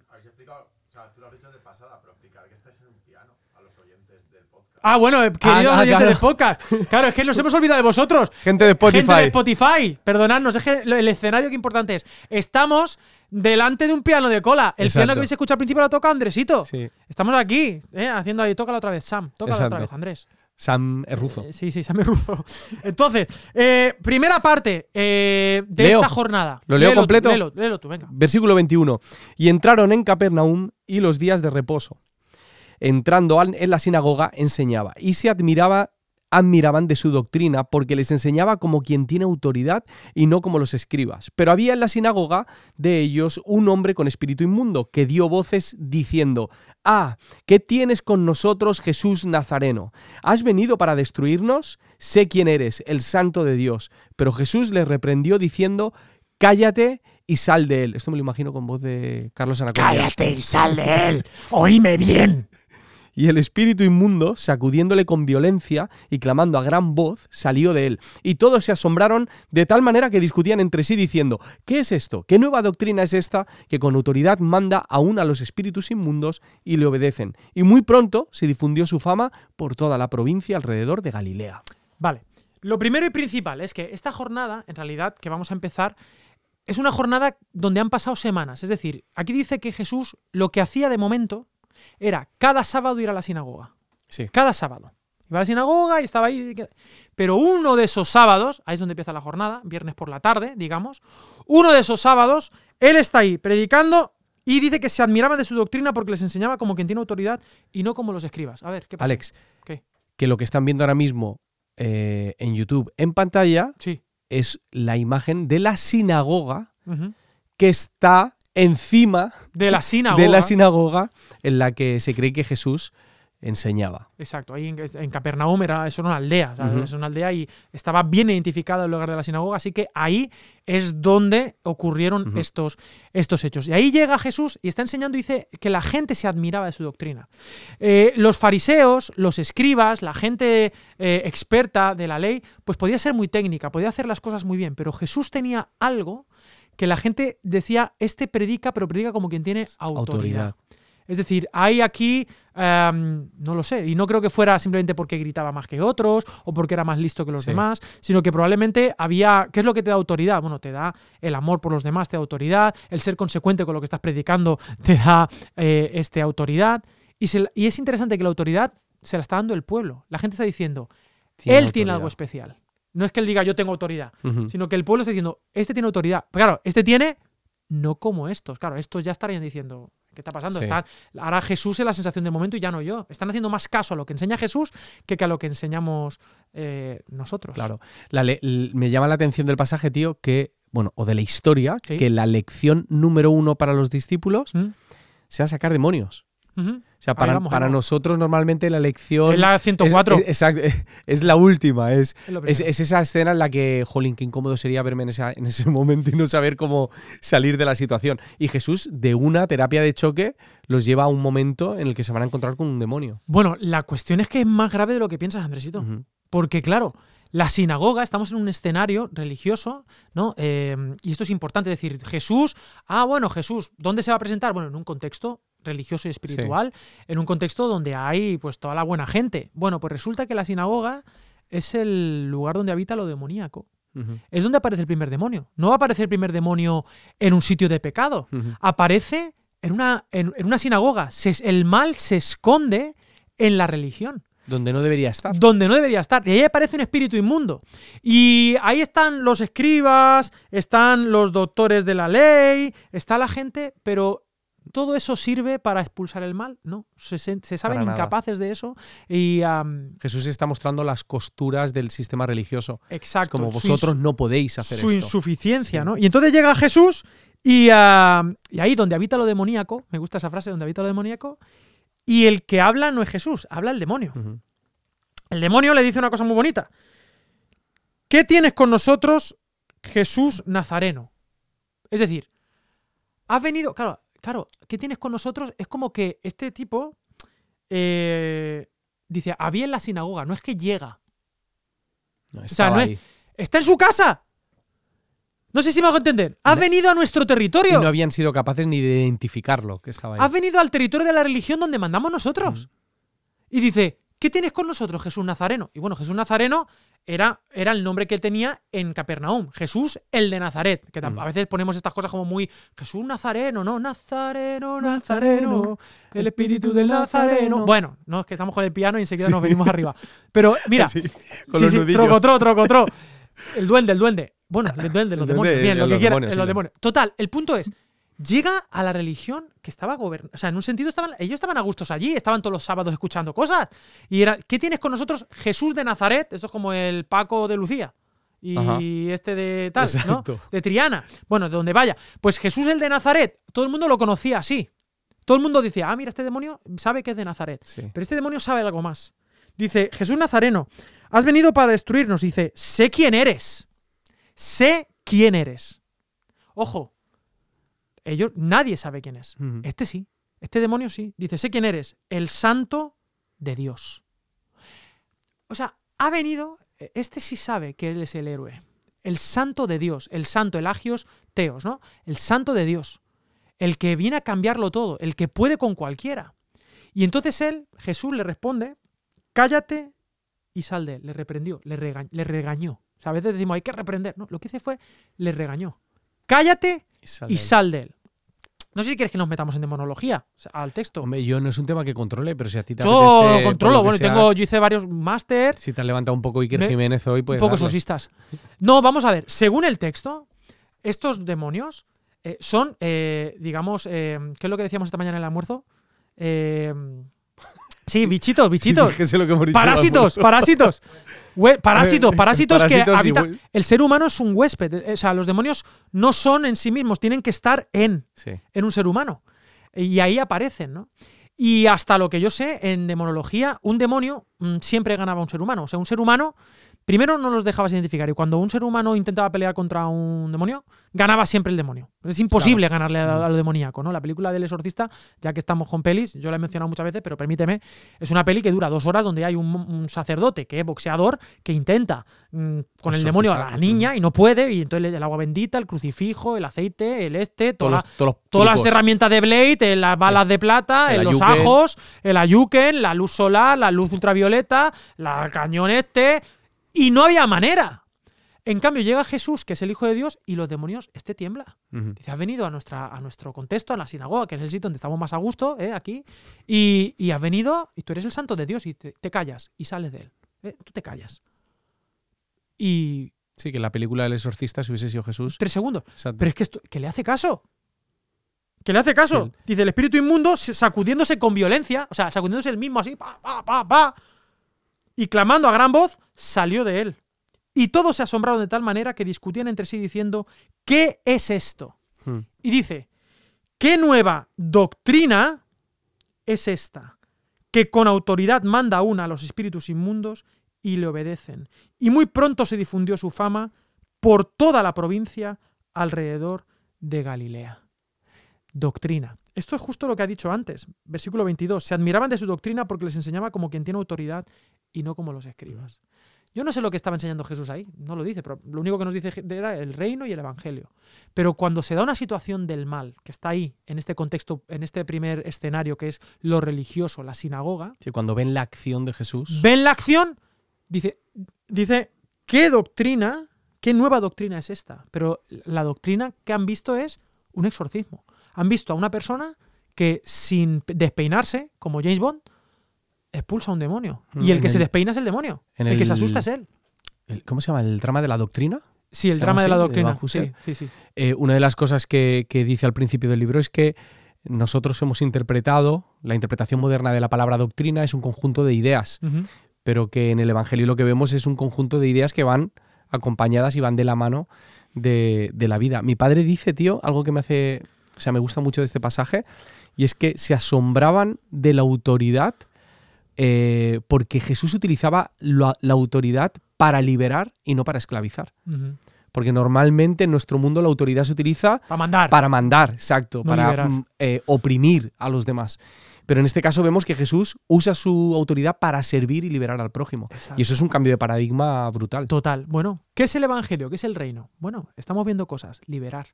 Habéis explicado, o sea, tú lo has dicho de pasada, pero explicar que estáis en un piano a los oyentes del podcast. Ah, bueno, eh, queridos ah, oyentes claro. de podcast. Claro, es que nos hemos olvidado de vosotros. Gente de Spotify. Gente de Spotify, perdonadnos, es que lo- el escenario que importante es. Estamos delante de un piano de cola. El Exacto. piano que habéis escuchado al principio lo toca Andresito. Sí. Estamos aquí, eh, haciendo ahí, tócala otra vez, Sam. Tócala otra Exacto. vez, Andrés. Sam es ruso. Eh, sí, sí, Sam es ruso. Entonces, eh, primera parte eh, de Leo. esta jornada. ¿Lo leo Léelo completo? Léelo, léelo tú, venga. Versículo 21. Y entraron en Capernaum y los días de reposo. Entrando en la sinagoga enseñaba y se admiraba admiraban de su doctrina porque les enseñaba como quien tiene autoridad y no como los escribas. Pero había en la sinagoga de ellos un hombre con espíritu inmundo que dio voces diciendo, Ah, ¿qué tienes con nosotros Jesús Nazareno? ¿Has venido para destruirnos? Sé quién eres, el santo de Dios. Pero Jesús le reprendió diciendo, Cállate y sal de él. Esto me lo imagino con voz de Carlos Anaconda. y sal de él. Oíme bien. Y el espíritu inmundo, sacudiéndole con violencia y clamando a gran voz, salió de él. Y todos se asombraron de tal manera que discutían entre sí diciendo, ¿qué es esto? ¿Qué nueva doctrina es esta que con autoridad manda aún a los espíritus inmundos y le obedecen? Y muy pronto se difundió su fama por toda la provincia alrededor de Galilea. Vale. Lo primero y principal es que esta jornada, en realidad, que vamos a empezar, es una jornada donde han pasado semanas. Es decir, aquí dice que Jesús lo que hacía de momento era cada sábado ir a la sinagoga. Sí. Cada sábado. Iba a la sinagoga y estaba ahí. Pero uno de esos sábados, ahí es donde empieza la jornada, viernes por la tarde, digamos, uno de esos sábados, él está ahí predicando y dice que se admiraba de su doctrina porque les enseñaba como quien tiene autoridad y no como los escribas. A ver, ¿qué pasa? Alex, ¿Qué? que lo que están viendo ahora mismo eh, en YouTube en pantalla Sí. es la imagen de la sinagoga que está encima De la sinagoga. de la sinagoga en la que se cree que Jesús enseñaba. Exacto, ahí en, en Capernaum era, eso era una aldea, es una aldea y estaba bien identificado el lugar de la sinagoga, así que ahí es donde ocurrieron estos, estos hechos. Y ahí llega Jesús y está enseñando dice que la gente se admiraba de su doctrina. Eh, los fariseos, los escribas, la gente eh, experta de la ley, pues podía ser muy técnica, podía hacer las cosas muy bien, pero Jesús tenía algo que la gente decía, este predica, pero predica como quien tiene autoridad. Autoridad. Es decir, hay aquí, em, no lo sé, y no creo que fuera simplemente porque gritaba más que otros o porque era más listo que los Sí. demás, sino que probablemente había, ¿qué es lo que te da autoridad? Bueno, te da el amor por los demás, te da autoridad, el ser consecuente con lo que estás predicando te da eh, este, autoridad. Y, se- y es interesante que la autoridad se la está dando el pueblo. La gente está diciendo, él tiene algo especial. No es que él diga yo tengo autoridad, sino que el pueblo está diciendo, este tiene autoridad. Pero claro, este tiene no como estos. Claro, estos ya estarían diciendo, ¿qué está pasando? Sí. Están- ahora Jesús es la sensación de momento y ya no yo. Están haciendo más caso a lo que enseña Jesús que, que a lo que enseñamos eh, nosotros. Claro. La me llama la atención del pasaje, tío, que, bueno, o de la historia, Sí. que la lección número uno para los discípulos ¿Mm? sea sacar demonios. O sea, para, vamos, para nosotros normalmente la lección... Es la 104. Es, es- la última, es, esa escena en la que, jolín, qué incómodo sería verme en, esa- en ese momento y no saber cómo salir de la situación. Y Jesús, de una terapia de choque, los lleva a un momento en el que se van a encontrar con un demonio. Bueno, la cuestión es que es más grave de lo que piensas, Andresito. Porque, claro, la sinagoga, estamos en un escenario religioso, ¿no? Eh, y esto es importante decir, Jesús, ah, bueno, Jesús, ¿dónde se va a presentar? Bueno, en un contexto religioso y espiritual, en un contexto donde hay pues toda la buena gente. Bueno, pues resulta que la sinagoga es el lugar donde habita lo demoníaco. Es donde aparece el primer demonio. No va a aparecer el primer demonio en un sitio de pecado. Aparece en una, en, en una sinagoga. Se- el mal se esconde en la religión Donde no debería estar. donde no debería estar. Y ahí aparece un espíritu inmundo. Y ahí están los escribas, están los doctores de la ley, está la gente, pero ¿todo eso sirve para expulsar el mal? No, se, se- saben Para nada. incapaces de eso. Y Jesús está mostrando las costuras del sistema religioso. exacto, Como su vosotros no podéis hacer su esto. insuficiencia, Sí. ¿no? Y entonces llega Jesús y, y ahí donde habita lo demoníaco, me gusta esa frase, donde habita lo demoníaco, y el que habla no es Jesús, habla el demonio. El demonio le dice una cosa muy bonita. ¿Qué tienes con nosotros, Jesús Nazareno? Es decir, has venido. Claro, claro, ¿qué tienes con nosotros? Es como que este tipo eh, dice, había en la sinagoga, no es que llega. No, sea, estaba no es-. Está en su casa. No sé si me hago entender. Has No- venido a nuestro Y territorio. no habían sido capaces ni de identificarlo que estaba ahí. Has venido al territorio de la religión donde mandamos nosotros. Y dice, ¿qué tienes con nosotros, Jesús Nazareno? Y bueno, Jesús Nazareno era, era el nombre que él tenía en Capernaum. Jesús, el de Nazaret. Que Mm. a veces ponemos estas cosas como muy. Jesús Nazareno, ¿no? Nazareno, Nazareno. El espíritu del Nazareno. Bueno, no, es que estamos con el piano y enseguida nos venimos arriba. Pero mira, Sí, sí, con los sí, nudillos. trocotro, trocotro. El duende, el duende. Bueno, el duende, los El duende, demonios. Bien, lo que quieran, los lo- demonios. Total, el punto es, llega a la religión que estaba gobernando. O sea, en un sentido estaban, ellos estaban a gustos allí, estaban todos los sábados escuchando cosas. Y era, ¿qué tienes con nosotros? Jesús de Nazaret, esto es como el Paco de Lucía. Y Ajá. este de tal. De Triana. Bueno, de donde vaya. Pues Jesús el de Nazaret, todo el mundo lo conocía así. Todo el mundo decía, ah, mira, este demonio sabe que es de Nazaret. Sí. Pero este demonio sabe algo más. Dice, Jesús Nazareno, has venido para destruirnos. Dice, sé quién eres. Sé quién eres. Ojo, ellos, nadie sabe quién es. Este sí. Este demonio sí. Dice, sé quién eres. El santo de Dios. O sea, ha venido, este sí sabe que él es el héroe. El santo de Dios. El santo, el agios teos, ¿no? El santo de Dios. El que viene a cambiarlo todo. El que puede con cualquiera. Y entonces él, Jesús, le responde, cállate y sal de él. Le reprendió, le, rega- le regañó. O sea, a veces decimos, hay que reprender. No, lo que hice fue, le regañó. Cállate Y sal de él. No sé si quieres que nos metamos en demonología, o sea, al texto. Hombre, yo no es un tema que controle, pero si a ti te yo apetece, lo controlo, lo bueno, sea, tengo, yo hice varios máster, Si te has levantado un poco Iker Me- Jiménez hoy, pues. un poco sosistas. No, vamos a ver, según el texto, estos demonios eh, son, eh, digamos, eh, ¿qué es lo que decíamos esta mañana en el almuerzo? Sí, bichitos, bichitos. Sí, Parásitos, al parásitos. Hue- parásitos, parásitos que habitan. El ser humano es un huésped. eh, O sea, los demonios no son en sí mismos, tienen que estar en, Sí. en un ser humano. Y ahí aparecen, ¿no? Y hasta lo que yo sé, en demonología, un demonio mm, siempre ganaba a un ser humano. O sea, un ser humano, primero no los dejabas identificar. Y cuando un ser humano intentaba pelear contra un demonio, ganaba siempre el demonio. Es imposible ganarle a, a lo demoníaco, ¿no? La película del exorcista, ya que estamos con pelis, yo la he mencionado muchas veces, pero permíteme, es una peli que dura dos horas donde hay un, un sacerdote que es boxeador que intenta mm, con el demonio a la Exorcizar, niña y no puede, y entonces el agua bendita, el crucifijo, el aceite, el este, toda Todos la- los, todos los Todas las herramientas de Blade, eh, las balas de plata, El eh, los ayuken. ajos, el ayuken, la luz solar, la luz ultravioleta, la cañón este, y no había manera. En cambio, llega Jesús, que es el Hijo de Dios, y los demonios, este tiembla. Dice, has venido a, nuestra, a nuestro contexto, a la sinagoga, que es el sitio donde estamos más a gusto, eh, aquí, y, y has venido, y tú eres el santo de Dios, y te, te callas, y sales de él. eh, tú te callas. Y Sí, que en la película del exorcista, si hubiese sido Jesús. tres segundos. exacto. Pero es que, esto, que le hace caso. Que le hace caso. Sí. Dice el espíritu inmundo sacudiéndose con violencia, o sea, sacudiéndose el mismo así, pa, pa, pa, pa. Y clamando a gran voz, salió de él. Y todos se asombraron de tal manera que discutían entre sí diciendo, ¿qué es esto? Hmm. Y dice, ¿qué nueva doctrina es esta? Que con autoridad manda una a los espíritus inmundos y le obedecen. Y muy pronto se difundió su fama por toda la provincia alrededor de Galilea. Doctrina. Esto es justo lo que ha dicho antes. Versículo 22. Se admiraban de su doctrina porque les enseñaba como quien tiene autoridad y no como los escribas. Yo no sé lo que estaba enseñando Jesús ahí, no lo dice, pero lo único que nos dice era el reino y el evangelio. Pero cuando se da una situación del mal, que está ahí, en este contexto, en este primer escenario que es lo religioso, la sinagoga, Sí, cuando ven la acción de Jesús. ven la acción, dice, dice, ¿qué doctrina, qué nueva doctrina es esta? Pero la doctrina que han visto es un exorcismo. Han visto a una persona que sin despeinarse, como James Bond, expulsa a un demonio. Y el que se despeina es el demonio. el, que se asusta es él. el- ¿Cómo se llama? ¿El trama de la doctrina? Sí, el ¿Se drama de la de doctrina. Sí, sí, sí. Eh, una de las cosas que, que dice al principio del libro es que nosotros hemos interpretado, la interpretación moderna de la palabra doctrina es un conjunto de ideas, pero que en el Evangelio lo que vemos es un conjunto de ideas que van acompañadas y van de la mano de, de la vida. Mi padre dice, tío, algo que me hace, o sea, me gusta mucho de este pasaje, y es que se asombraban de la autoridad eh, porque Jesús utilizaba la- la autoridad para liberar y no para esclavizar. Porque normalmente en nuestro mundo la autoridad se utiliza Para mandar. para mandar, exacto, No para mm, eh, oprimir a los demás. Pero en este caso vemos que Jesús usa su autoridad para servir y liberar al prójimo. Exacto. Y eso es un cambio de paradigma brutal. Total. Bueno, ¿qué es el evangelio? ¿Qué es el reino? Bueno, estamos viendo cosas. Liberar.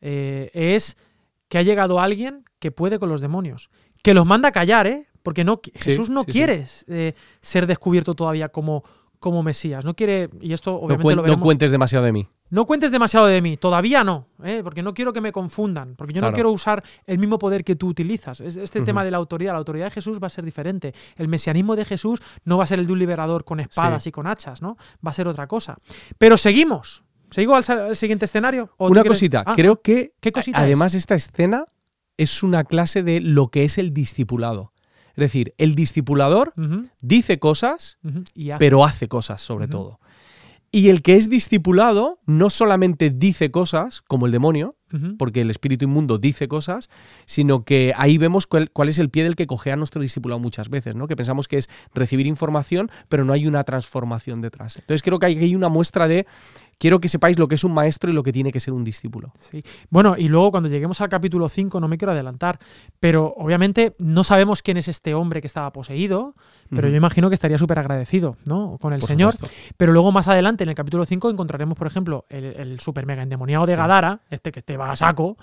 Eh, es que ha llegado alguien que puede con los demonios. Que los manda a callar, ¿eh? Porque no, Sí, Jesús no sí, sí. quiere eh, ser descubierto todavía como, como Mesías. No quiere, y esto No, obviamente cuen- lo no cuentes demasiado de mí. No cuentes demasiado de mí, todavía no, ¿eh? porque no quiero que me confundan, porque yo no Claro. quiero usar el mismo poder que tú utilizas. Es- Este tema de la autoridad, la autoridad de Jesús va a ser diferente. El mesianismo de Jesús no va a ser el de un liberador con espadas Sí. y con hachas, ¿no? Va a ser otra cosa. Pero seguimos. ¿Seguimos al, siguiente escenario? ¿O tú Una cosita, Ah, creo que ¿qué cosita además esta escena es una clase de lo que es el discipulado. Es decir, el discipulador dice cosas, ujú, y hace. pero hace cosas sobre todo. Y el que es discipulado no solamente dice cosas, como el demonio, porque el espíritu inmundo dice cosas, sino que ahí vemos cuál, cuál es el pie del que cogea nuestro discipulado muchas veces, ¿no? Que pensamos que es recibir información, pero no hay una transformación detrás. Entonces creo que hay hay una muestra de quiero que sepáis lo que es un maestro y lo que tiene que ser un discípulo. Sí. Bueno, y luego cuando lleguemos al capítulo 5, no me quiero adelantar, pero obviamente no sabemos quién es este hombre que estaba poseído, pero yo imagino que estaría súper agradecido ¿no? con el Por Señor. supuesto. Pero luego más adelante, en el capítulo 5, encontraremos, por ejemplo, el, el super mega endemoniado de Sí. Gadara, este que te va a saco,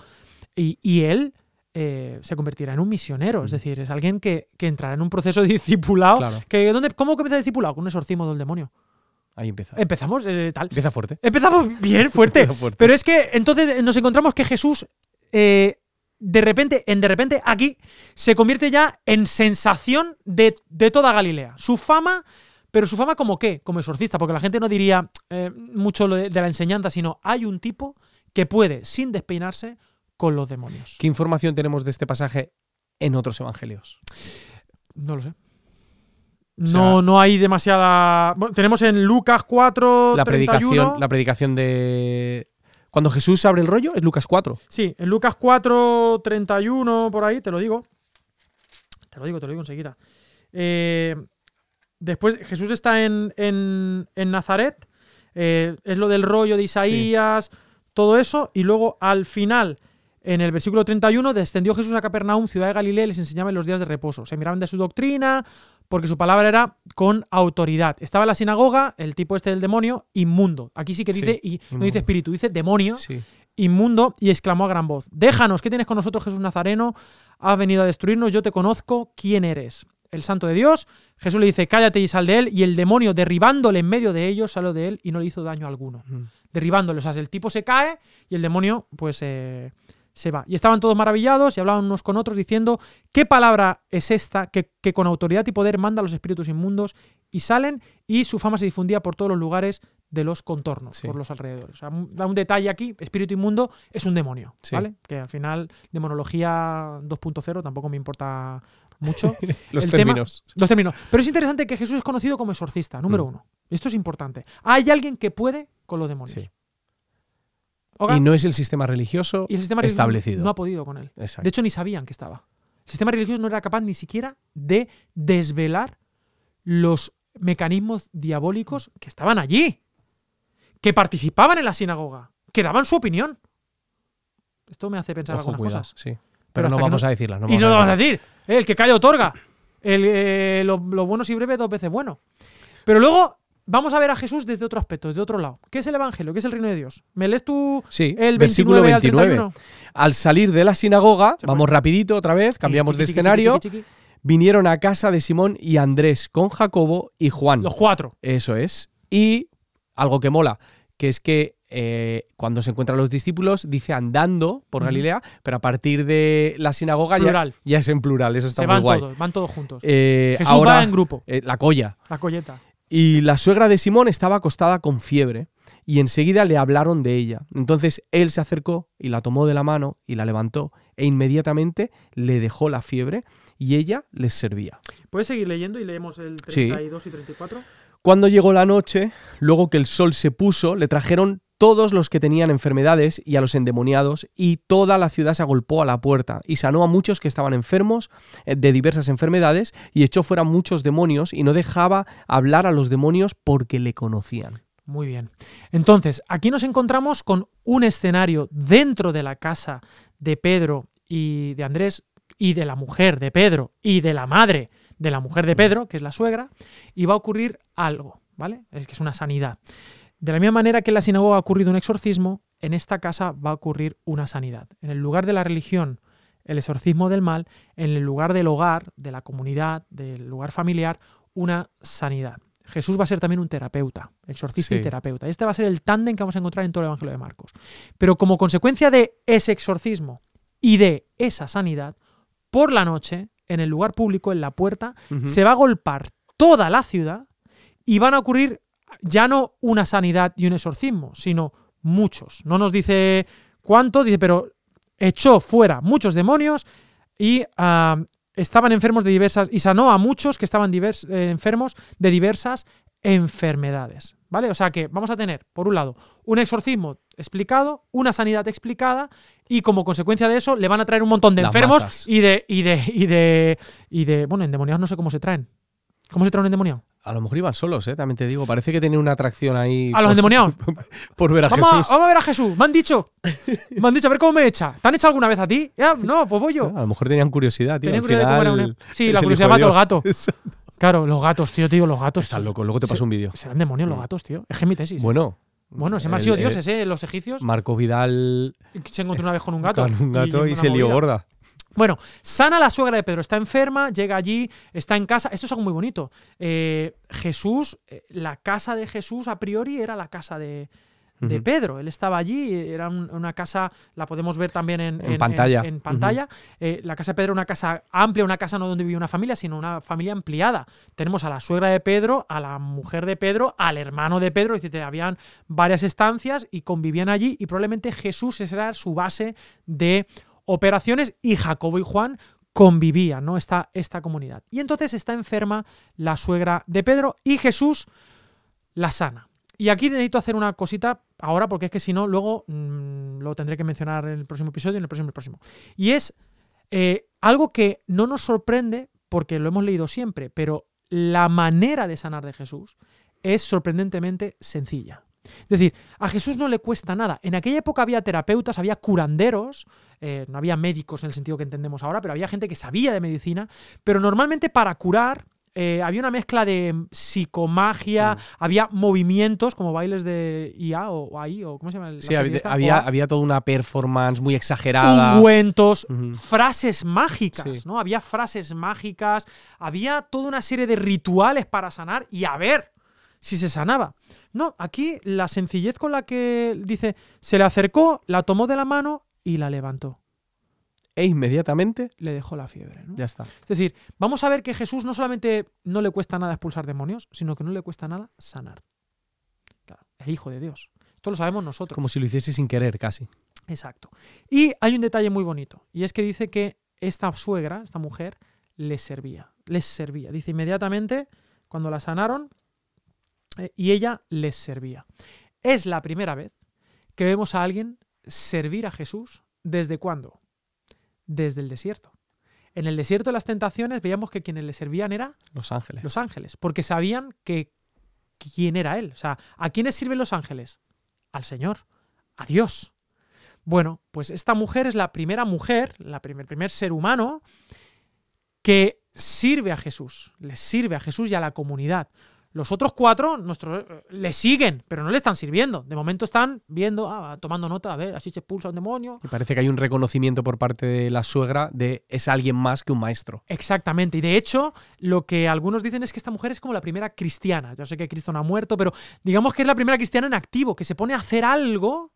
y, y él eh, se convertirá en un misionero, es decir, es alguien que, que entrará en un proceso de discipulado. Claro, Que, ¿dónde, ¿Cómo comienza el discipulado? Con un exorcismo del demonio. Ahí empieza. Empezamos eh, tal. Empieza fuerte. Empezamos bien, fuerte. Fuerte. Pero es que entonces nos encontramos que Jesús, eh, de repente, en de repente, aquí, se convierte ya en sensación de, de toda Galilea. Su fama, pero su fama como qué? Como exorcista, porque la gente no diría eh, mucho lo de, de la enseñanza, sino hay un tipo que puede, sin despeinarse, con los demonios. ¿Qué información tenemos de este pasaje en otros evangelios? No lo sé. Sea- No, no hay demasiada. Bueno, tenemos en Lucas 4. La 31. predicación, la predicación de. Cuando Jesús abre el rollo es Lucas 4. Sí, en Lucas 4, 31, por ahí, te lo digo. Te lo digo, te lo digo enseguida. Eh, después, Jesús está en, en- en Nazaret. eh, es lo del rollo de Isaías, todo eso. Y luego, al final, en el versículo 31, descendió Jesús a Capernaum, ciudad de Galilea, y les enseñaba en los días de reposo. Se miraban de su doctrina, porque su palabra era con autoridad. Estaba en la sinagoga, el tipo este del demonio, inmundo. Aquí sí que Sí, dice, y no dice espíritu, dice demonio Sí. inmundo y exclamó a gran voz, déjanos, ¿qué tienes con nosotros Jesús Nazareno? Has venido a destruirnos, yo te conozco, ¿quién eres? El santo de Dios, Jesús le dice, cállate y sal de él, y el demonio derribándole en medio de ellos salió de él y no le hizo daño alguno. Derribándole, o sea, el tipo se cae y el demonio pues eh, se va. Y estaban todos maravillados y hablaban unos con otros diciendo, ¿qué palabra es esta que, que con autoridad y poder manda a los espíritus inmundos y salen? Y su fama se difundía por todos los lugares de los contornos, Sí. por los alrededores. O sea, un- da un detalle aquí, espíritu inmundo es un demonio, Sí. ¿vale? Que al final, demonología 2.0 tampoco me importa mucho. Los El tema- términos. Los términos. Pero es interesante que Jesús es conocido como exorcista, número Mm. uno. Esto es importante. Hay alguien que puede con los demonios. Sí. Y no es el sistema religioso y el sistema religioso establecido. no ha podido con él. Exacto. De hecho, ni sabían que estaba. El sistema religioso no era capaz ni siquiera de desvelar los mecanismos diabólicos que estaban allí, que participaban en la sinagoga, que daban su opinión. Esto me hace pensar Ojo, algunas cuidado, cosas. sí. Pero no vamos no- a decirla. No y no lo vamos a decir. El que calla otorga. El, eh, lo, lo bueno si breve, dos veces bueno. Pero luego vamos a ver a Jesús desde otro aspecto, desde otro lado. ¿Qué es el Evangelio? ¿Qué es el reino de Dios? ¿Me lees tú Sí, el versículo 29 al 29. 31? Al salir de la sinagoga, Se vamos rapidito otra vez, cambiamos Chiqui, de chiqui, escenario, chiqui, vinieron a casa de Simón y Andrés con Jacobo y Juan. Los cuatro. Eso es. Y algo que mola, que es que eh, cuando se encuentran los discípulos, dice andando por. Galilea, pero a partir de la sinagoga ya es en plural. Eso está Se muy van guay. todos, van todos juntos. Eh, Jesús ahora, va en grupo. eh, la colla. La colleta. Y la suegra de Simón estaba acostada con fiebre y enseguida le hablaron de ella. Entonces él se acercó y la tomó de la mano y la levantó e inmediatamente le dejó la fiebre y ella les servía. ¿Puedes seguir leyendo y leemos el Sí. 32 y 34? Cuando llegó la noche, luego que el sol se puso, le trajeron todos los que tenían enfermedades y a los endemoniados, y toda la ciudad se agolpó a la puerta, y sanó a muchos que estaban enfermos eh, de diversas enfermedades, y echó fuera muchos demonios, y no dejaba hablar a los demonios porque le conocían. Muy bien. Entonces, aquí nos encontramos con un escenario dentro de la casa de Pedro y de Andrés y de la mujer de Pedro y de la madre de la mujer de Pedro, que es la suegra, y va a ocurrir algo, ¿vale? Es que es una sanidad. De la misma manera que en la sinagoga ha ocurrido un exorcismo, en esta casa va a ocurrir una sanidad. En el lugar de la religión el exorcismo del mal, en el lugar del hogar, de la comunidad, del lugar familiar, una sanidad. Jesús va a ser también un terapeuta, exorcista y terapeuta. Este va a ser el tándem que vamos a encontrar en todo el Evangelio de Marcos. Pero como consecuencia de ese exorcismo y de esa sanidad, por la noche, en el lugar público, en la puerta, se va a golpar toda la ciudad y van a ocurrir ya no una sanidad y un exorcismo, sino muchos. No nos dice cuánto, dice, pero echó fuera muchos demonios y estaban enfermos de diversas, y sanó a muchos que estaban divers- eh, enfermos de diversas enfermedades. ¿Vale? O sea que vamos a tener, por un lado, un exorcismo explicado, una sanidad explicada, y como consecuencia de eso le van a traer un montón de Las enfermos masas. y de, y de, y de, y de. Bueno, endemoniados no sé cómo se traen. ¿Cómo se trae un endemoniado? A lo mejor iban solos, ¿eh? También te digo. Parece que tenía una atracción ahí. A los endemoniados. Por ver a Vamos a, Jesús. vamos a ver a Jesús. Me han dicho. Me han dicho, a ver cómo me echa. ¿Te han echado alguna vez a ti? Ya, no, pues voy yo. A lo mejor tenían curiosidad, tío. Al curiosidad final, una- Sí, es la curiosidad mató al gato. Exacto. Claro, los gatos, tío, tío, los gatos. Estás loco. Luego te paso Sí. un vídeo. Serán demonios los gatos, tío. Es que mi tesis. Bueno. Bueno, se me han sido el- dioses, ¿eh? Los egipcios. Marco Vidal Se encontró una vez con un gato. con un gato y, una se lió gorda. Bueno, sana la suegra de Pedro, está enferma, llega allí, está en casa. Esto es algo muy bonito. Eh, Jesús, eh, la casa de Jesús a priori era la casa de, de. Pedro. Él estaba allí, era un- una casa, la podemos ver también en, En pantalla. en pantalla. Eh, la casa de Pedro era una casa amplia, una casa no donde vivía una familia, sino una familia ampliada. Tenemos a la suegra de Pedro, a la mujer de Pedro, al hermano de Pedro, es decir, habían varias estancias y convivían allí y probablemente Jesús esa era su base de operaciones y Jacobo y Juan convivían, ¿no? Esta, esta comunidad. Y entonces está enferma la suegra de Pedro y Jesús la sana. Y aquí necesito hacer una cosita ahora porque es que si no, luego mm, lo tendré que mencionar en el próximo episodio en el próximo, próximo. Y es eh, algo que no nos sorprende porque lo hemos leído siempre, pero la manera de sanar de Jesús es sorprendentemente sencilla. Es decir, a Jesús no le cuesta nada. En aquella época había terapeutas, había curanderos, eh, no había médicos en el sentido que entendemos ahora, pero había gente que sabía de medicina, pero normalmente para curar eh, había una mezcla de psicomagia, Mm. había movimientos como bailes de IA o, o AI, o ¿cómo se llama? la Sí, había, había, toda una performance muy exagerada. ungüentos, frases mágicas, Sí. ¿no? Había frases mágicas, había toda una serie de rituales para sanar y a ver si se sanaba. No, aquí la sencillez con la que dice, se le acercó, la tomó de la mano y la levantó. E inmediatamente Le dejó la fiebre. ¿no? ya está. Es decir, vamos a ver que Jesús no solamente no le cuesta nada expulsar demonios, sino que no le cuesta nada sanar. Claro, el Hijo de Dios. Esto lo sabemos nosotros. Como si lo hiciese sin querer, casi. Exacto. Y hay un detalle muy bonito, y es que dice que esta suegra, esta mujer, les servía. Les servía. Dice inmediatamente, cuando la sanaron, eh, y ella les servía. Es la primera vez que vemos a alguien servir a Jesús. ¿Desde cuándo? Desde el desierto. En el desierto de las tentaciones veíamos que quienes le servían era Los ángeles. los ángeles, porque sabían que quién era él. O sea, ¿a quiénes sirven los ángeles? Al Señor, a Dios. Bueno, pues esta mujer es la primera mujer, la primer, primer ser humano que sirve a Jesús, le sirve a Jesús y a la comunidad. Los otros cuatro nuestros, eh, le siguen, pero no le están sirviendo. De momento están viendo, ah, tomando nota, a ver, así se expulsa un demonio, Y parece que hay un reconocimiento por parte de la suegra de es alguien más que un maestro. Exactamente. Y de hecho, lo que algunos dicen es que esta mujer es como la primera cristiana. Yo sé que Cristo no ha muerto, pero digamos que es la primera cristiana en activo, que se pone a hacer algo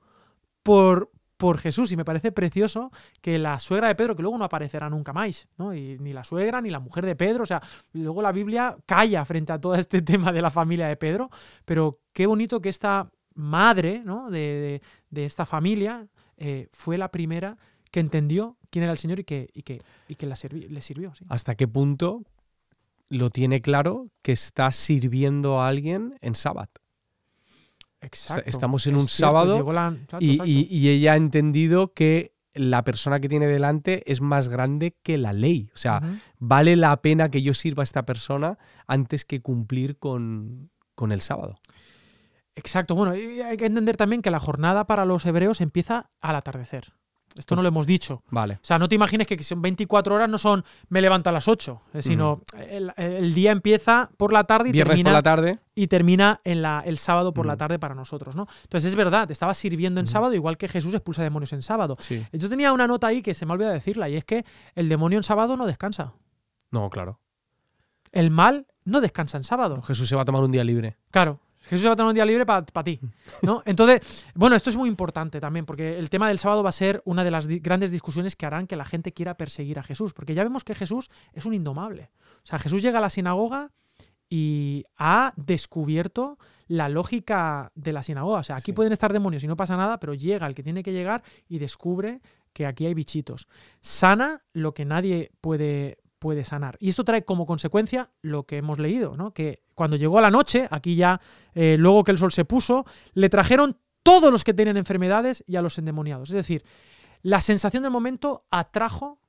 por, por Jesús. Y me parece precioso que la suegra de Pedro, que luego no aparecerá nunca más, ¿no? Y ni la suegra ni la mujer de Pedro. O sea, luego la Biblia calla frente a todo este tema de la familia de Pedro. Pero qué bonito que esta madre, ¿no? De, de- esta familia eh, fue la primera que entendió quién era el Señor y que, y que, y que la le sirvió. ¿Hasta qué punto lo tiene claro que está sirviendo a alguien en sábado? Exacto. estamos en Es un cierto, sábado llegó la- exacto, Y, exacto. y- y ella ha entendido que la persona que tiene delante es más grande que la ley. O sea, vale la pena que yo sirva a esta persona antes que cumplir con, con el sábado. Exacto. Bueno, hay que entender también que la jornada para los hebreos empieza al atardecer. Esto no lo hemos dicho. Vale. O sea, no te imagines que son 24 horas, no son me levanto a las 8, eh, sino el, el día empieza por la tarde y Viernes termina por la tarde. y termina en la, el sábado por la Mm. tarde para nosotros, ¿no? Entonces es verdad, te estabas sirviendo en Ujú. sábado igual que Jesús expulsa demonios en sábado. Sí. Yo tenía una nota ahí que se me ha olvidado decirla y es que el demonio en sábado no descansa. No, claro. El mal no descansa en sábado. Jesús se va a tomar un día libre. Claro. Jesús se va a tener un día libre para ti, ¿no? Entonces, bueno, esto es muy importante también, porque el tema del sábado va a ser una de las di- grandes discusiones que harán que la gente quiera perseguir a Jesús, porque ya vemos que Jesús es un indomable. O sea, Jesús llega a la sinagoga y ha descubierto la lógica de la sinagoga. O sea, aquí Sí. pueden estar demonios y no pasa nada, pero llega el que tiene que llegar y descubre que aquí hay bichitos. Sana lo que nadie puede, puede sanar. Y esto trae como consecuencia lo que hemos leído, ¿no? Que cuando llegó a la noche, aquí ya, eh, luego que el sol se puso, le trajeron todos los que tenían enfermedades y a los endemoniados. Es decir, la sensación del momento atrajo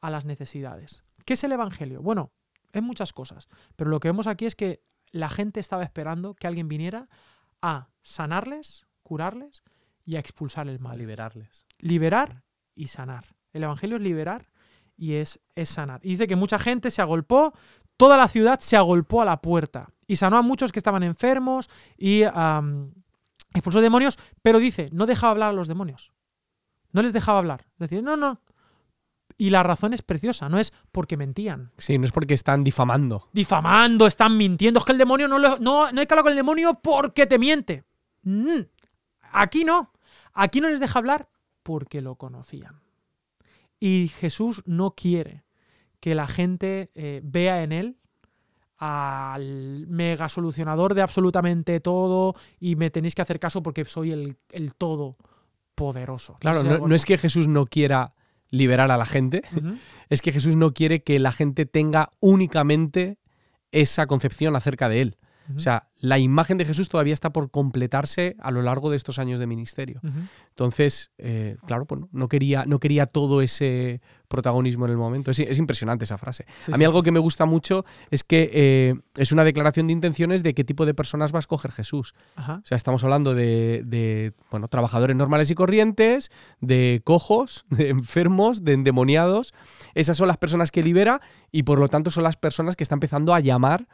a las necesidades. ¿Qué es el Evangelio? Bueno, es muchas cosas, pero lo que vemos aquí es que la gente estaba esperando que alguien viniera a sanarles, curarles y a expulsar el A mal. liberarles. Liberar y sanar. El Evangelio es liberar y es, es sanar. Y dice que mucha gente se agolpó, toda la ciudad se agolpó a la puerta y sanó a muchos que estaban enfermos y am, expulsó demonios, pero dice, no dejaba hablar a los demonios. No les dejaba hablar. Es decir, no, no. Y la razón es preciosa, no es porque mentían. Sí, no es porque están difamando. Difamando, están mintiendo. Es que el demonio no, lo- no, no hay que hablar con el demonio porque te miente. Mm. Aquí no. Aquí no les deja hablar porque lo conocían. Y Jesús no quiere que la gente eh, vea en él al mega solucionador de absolutamente todo y me tenéis que hacer caso porque soy el, el todo poderoso. Claro, no, es que Jesús no quiera liberar a la gente, es que Jesús no quiere que la gente tenga únicamente esa concepción acerca de él. O sea, la imagen de Jesús todavía está por completarse a lo largo de estos años de ministerio. Entonces, eh, claro, pues no- no quería, no quería todo ese protagonismo en el momento. Es, es impresionante esa frase. Sí, a mí sí, algo sí. que me gusta mucho es que eh, es una declaración de intenciones de qué tipo de personas va a escoger Jesús. Ajá. O sea, estamos hablando de, de, bueno, trabajadores normales y corrientes, de cojos, de enfermos, de endemoniados. Esas son las personas que libera y por lo tanto son las personas que está empezando a llamar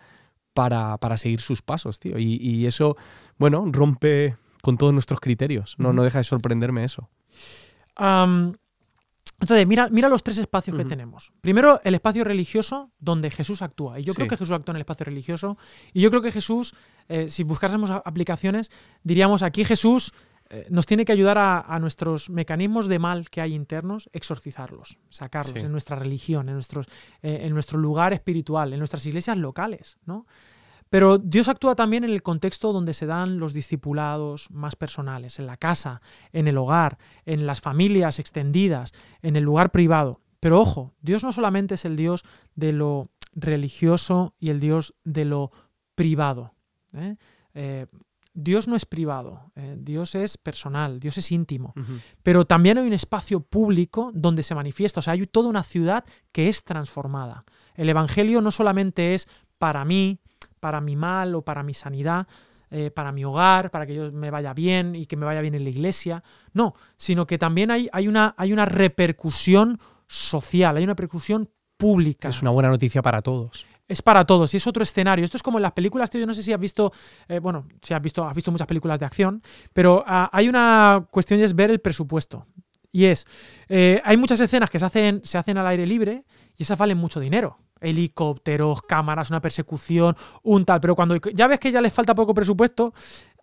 para, para seguir sus pasos, tío. Y, y eso, bueno, rompe con todos nuestros criterios. No, no deja de sorprenderme eso. Entonces, mira, mira los tres espacios que tenemos. Primero, el espacio religioso donde Jesús actúa. Y yo creo que Jesús actúa en el espacio religioso. Y yo creo que Jesús, eh, si buscásemos aplicaciones, diríamos aquí Jesús eh, nos tiene que ayudar a, a nuestros mecanismos de mal que hay internos, exorcizarlos, sacarlos Sí. en nuestra religión, en, nuestros, eh, en nuestro lugar espiritual, en nuestras iglesias locales, ¿no? Pero Dios actúa también en el contexto donde se dan los discipulados más personales, en la casa, en el hogar, en las familias extendidas, en el lugar privado. Pero ojo, Dios no solamente es el Dios de lo religioso y el Dios de lo privado. ¿eh? Eh, Dios no es privado, eh, Dios es personal, Dios es íntimo. Pero también hay un espacio público donde se manifiesta, o sea, hay toda una ciudad que es transformada. El Evangelio no solamente es para mí, para mi mal o para mi sanidad, eh, para mi hogar, para que yo me vaya bien y que me vaya bien en la iglesia, no, sino que también hay, hay, una, hay una repercusión social, hay una repercusión pública Es una buena noticia para todos. Es para todos y es otro escenario. Esto es como en las películas, tío. Yo no sé si has visto, eh, bueno, si has visto, has visto muchas películas de acción, pero ah, hay una cuestión y es ver el presupuesto. Y es, eh, hay muchas escenas que se hacen, se hacen al aire libre y esas valen mucho dinero. Helicópteros, cámaras, una persecución, un tal. Pero cuando ya ves que ya les falta poco presupuesto,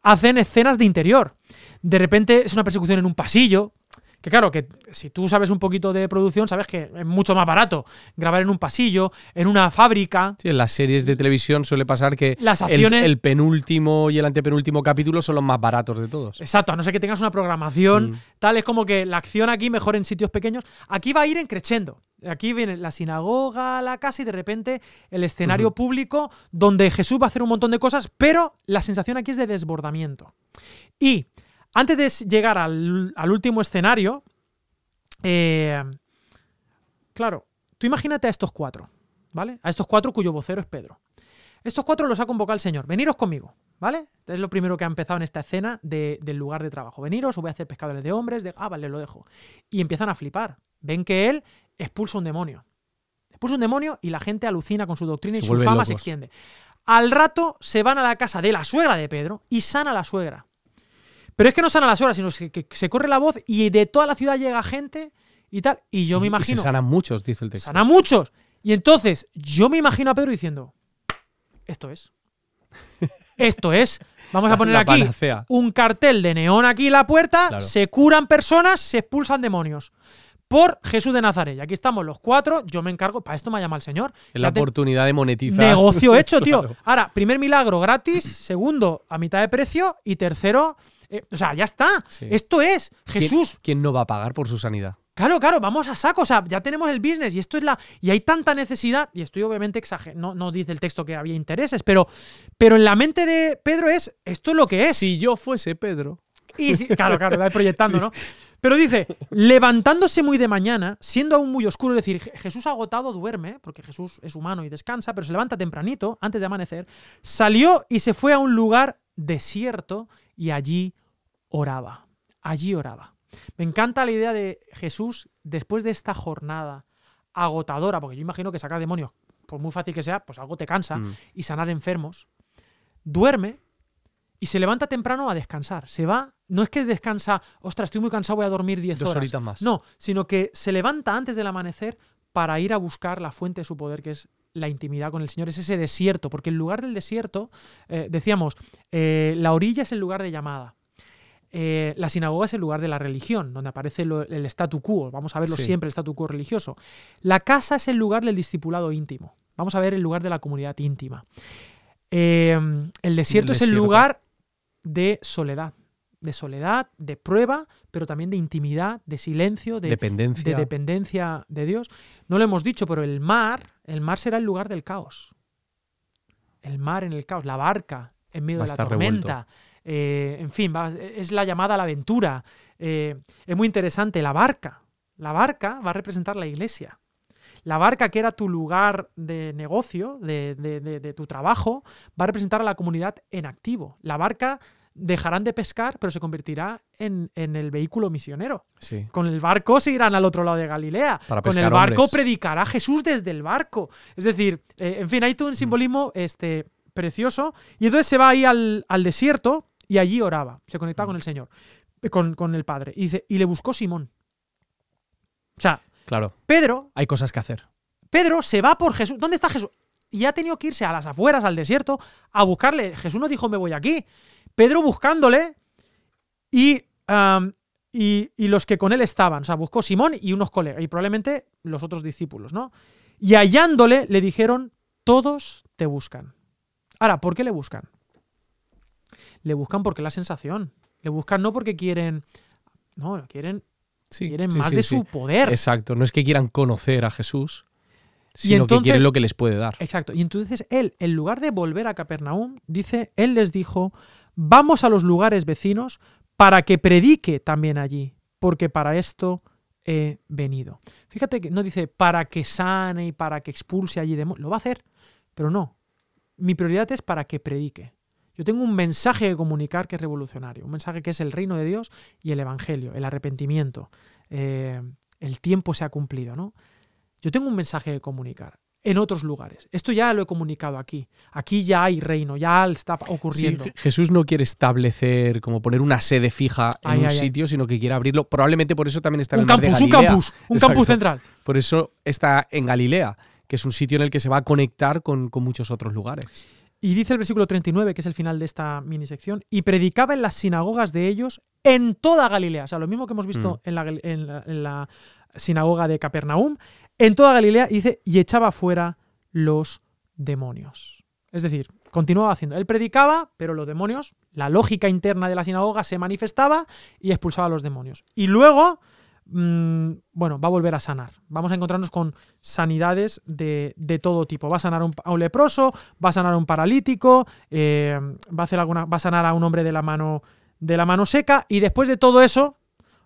hacen escenas de interior. De repente es una persecución en un pasillo. Que claro, que si tú sabes un poquito de producción, sabes que es mucho más barato grabar en un pasillo, en una fábrica. Sí, en las series de televisión suele pasar que Las el- acciones- el, penúltimo y el antepenúltimo capítulo son los más baratos de todos. Exacto, a no ser que tengas una programación, Mm. tal, es como que la acción aquí mejor en sitios pequeños. Aquí va a ir en creciendo. Aquí viene la sinagoga, la casa y de repente el escenario público donde Jesús va a hacer un montón de cosas, pero la sensación aquí es de desbordamiento. Y antes de llegar al, al último escenario, eh, claro, tú imagínate a estos cuatro, ¿vale? A estos cuatro cuyo vocero es Pedro. Estos cuatro los ha convocado el Señor. Veniros conmigo, ¿vale? Es lo primero que ha empezado en esta escena de- del lugar de trabajo. Veniros, os voy a hacer pescadores de hombres. De... Ah, vale, lo dejo. Y empiezan a flipar. Ven que él expulsa un demonio. Expulsa un demonio y la gente alucina con su doctrina y su fama se extiende. Al rato se van a la casa de la suegra de Pedro y sana a la suegra. Pero es que no sana a la suegra, sino que, se corre la voz y de toda la ciudad llega gente y tal. Y yo me y imagino. se sanan muchos, dice el texto. Sana muchos. Y entonces yo me imagino a Pedro diciendo, esto es. Esto es. Vamos a poner La aquí panacea. un cartel de neón aquí en la puerta, Claro. se curan personas, se expulsan demonios. Por Jesús de Nazaret. Y aquí estamos los cuatro, yo me encargo, para esto me ha llamado el Señor. Es la te- oportunidad de monetizar. Negocio hecho, tío. Ahora, primer milagro gratis, segundo a mitad de precio y tercero, eh, o sea, ya está. Sí. Esto es ¿Quién- Jesús. ¿Quién no va a pagar por su sanidad? Claro, claro, vamos a saco, o sea, ya tenemos el business y esto es la y hay tanta necesidad y estoy obviamente exagerando, no, dice el texto que había intereses, pero pero en la mente de Pedro es esto es lo que es. Si yo fuese Pedro. Y sí, claro, claro, va proyectando, ¿no? Pero dice, levantándose muy de mañana, siendo aún muy oscuro, es decir, Je- Jesús agotado duerme, porque Jesús es humano y descansa, pero se levanta tempranito, antes de amanecer, salió y se fue a un lugar desierto y allí oraba. Allí oraba. Me encanta la idea de Jesús después de esta jornada agotadora, porque yo imagino que sacar demonios, por muy fácil que sea, pues algo te cansa, Mm. y sanar enfermos, duerme y se levanta temprano a descansar. Se va, no es que descansa, ostras, estoy muy cansado, voy a dormir 10 Dos horas. horitas más. No, sino que se levanta antes del amanecer para ir a buscar la fuente de su poder, que es la intimidad con el Señor, es ese desierto, porque el lugar del desierto, eh, decíamos, eh, la orilla es el lugar de llamada. Eh, la sinagoga es el lugar de la religión, donde aparece lo- el statu quo. Vamos a verlo Sí. siempre, el statu quo religioso. La casa es el lugar del discipulado íntimo. Vamos a ver el lugar de la comunidad íntima. Eh, el desierto es el lugar de soledad. De soledad, de prueba, pero también de intimidad, de silencio, de, Dependencia. de dependencia de Dios. No lo hemos dicho, pero el mar, el mar será el lugar del caos. El mar en el caos, la barca en medio Va de la tormenta. Eh, en fin, va- es la llamada a la aventura. Eh, es muy interesante. La barca. La barca va a representar la iglesia. La barca, que era tu lugar de negocio, de, de- de- de tu trabajo, va a representar a la comunidad en activo. La barca dejarán de pescar, pero se convertirá en, en el vehículo misionero. Sí. Con el barco se irán al otro lado de Galilea. Para Con el barco hombres. predicará Jesús desde el barco. Es decir, eh, en fin, hay todo un simbolismo este, precioso. Y entonces se va ahí al, al desierto y allí oraba. Se conectaba con el Señor, eh, con, con el Padre. Y dice, y le buscó Simón. O sea, Claro. Pedro, Hay cosas que hacer. Pedro se va por Jesús. ¿Dónde está Jesús? Y ha tenido que irse a las afueras, al desierto, a buscarle. Jesús no dijo, me voy aquí. Pedro buscándole y, y, y los que con él estaban. O sea, buscó Simón y unos colegas, y probablemente los otros discípulos, ¿no? Y hallándole, le dijeron, todos te buscan. Ahora, ¿por qué le buscan? Le buscan porque la sensación. Le buscan no porque quieren. No, quieren, Sí, quieren sí, más sí, de su poder. Exacto. No es que quieran conocer a Jesús, sino entonces- que quieren lo que les puede dar. Exacto. Y entonces él, en lugar de volver a Capernaum, dice, él les dijo, vamos a los lugares vecinos para que predique también allí, porque para esto he venido. Fíjate que no dice para que sane y para que expulse allí demonios. Lo va a hacer, pero no. Mi prioridad es para que predique. Yo tengo un mensaje que comunicar que es revolucionario, un mensaje que es el reino de Dios y el evangelio, el arrepentimiento. Eh, el tiempo se ha cumplido, ¿no? Yo tengo un mensaje que comunicar en otros lugares. Esto ya lo he comunicado aquí. Aquí ya hay reino, ya está ocurriendo. Je- Jesús no quiere establecer, como poner una sede fija en Ay, un ay, ay. sitio, sino que quiere abrirlo. Probablemente por eso también está en un el mar de campus, un Galilea. campus, un Exacto. campus central. Por eso está en Galilea, que es un sitio en el que se va a conectar con, con muchos otros lugares. Y dice el versículo 39, que es el final de esta mini sección, y predicaba en las sinagogas de ellos en toda Galilea. O sea, lo mismo que hemos visto en, la, en la- en la sinagoga de Capernaum, en toda Galilea, y dice, y echaba fuera los demonios. Es decir, continuaba haciendo. Él predicaba, pero los demonios, la lógica interna de la sinagoga se manifestaba y expulsaba a los demonios. Y luego, mm, bueno, va a volver a sanar. Vamos a encontrarnos con sanidades de, de todo tipo. Va a sanar a un, a un leproso, va a sanar a un paralítico, eh, va, a hacer alguna, va a sanar a un hombre de la mano, de la mano seca, y después de todo eso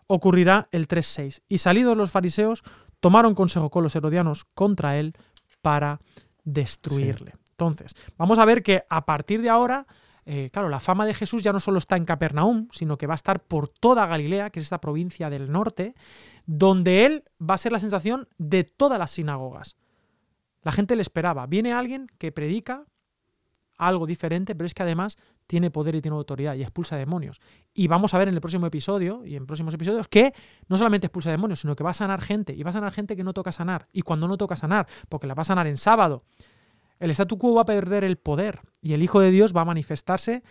ocurrirá el 3.6. Y salidos los fariseos, tomaron consejo con los herodianos contra él para destruirle. Entonces, vamos a ver que a partir de ahora, eh, claro, la fama de Jesús ya no solo está en Capernaum, sino que va a estar por toda Galilea, que es esta provincia del norte, donde él va a ser la sensación de todas las sinagogas. La gente le esperaba. Viene alguien que predica algo diferente, pero es que además tiene poder y tiene autoridad y expulsa demonios. Y vamos a ver en el próximo episodio y en próximos episodios que no solamente expulsa demonios, sino que va a sanar gente. Y va a sanar gente que no toca sanar. Y cuando no toca sanar, porque la va a sanar en sábado, el statu quo va a perder el poder. Y el Hijo de Dios va a manifestarse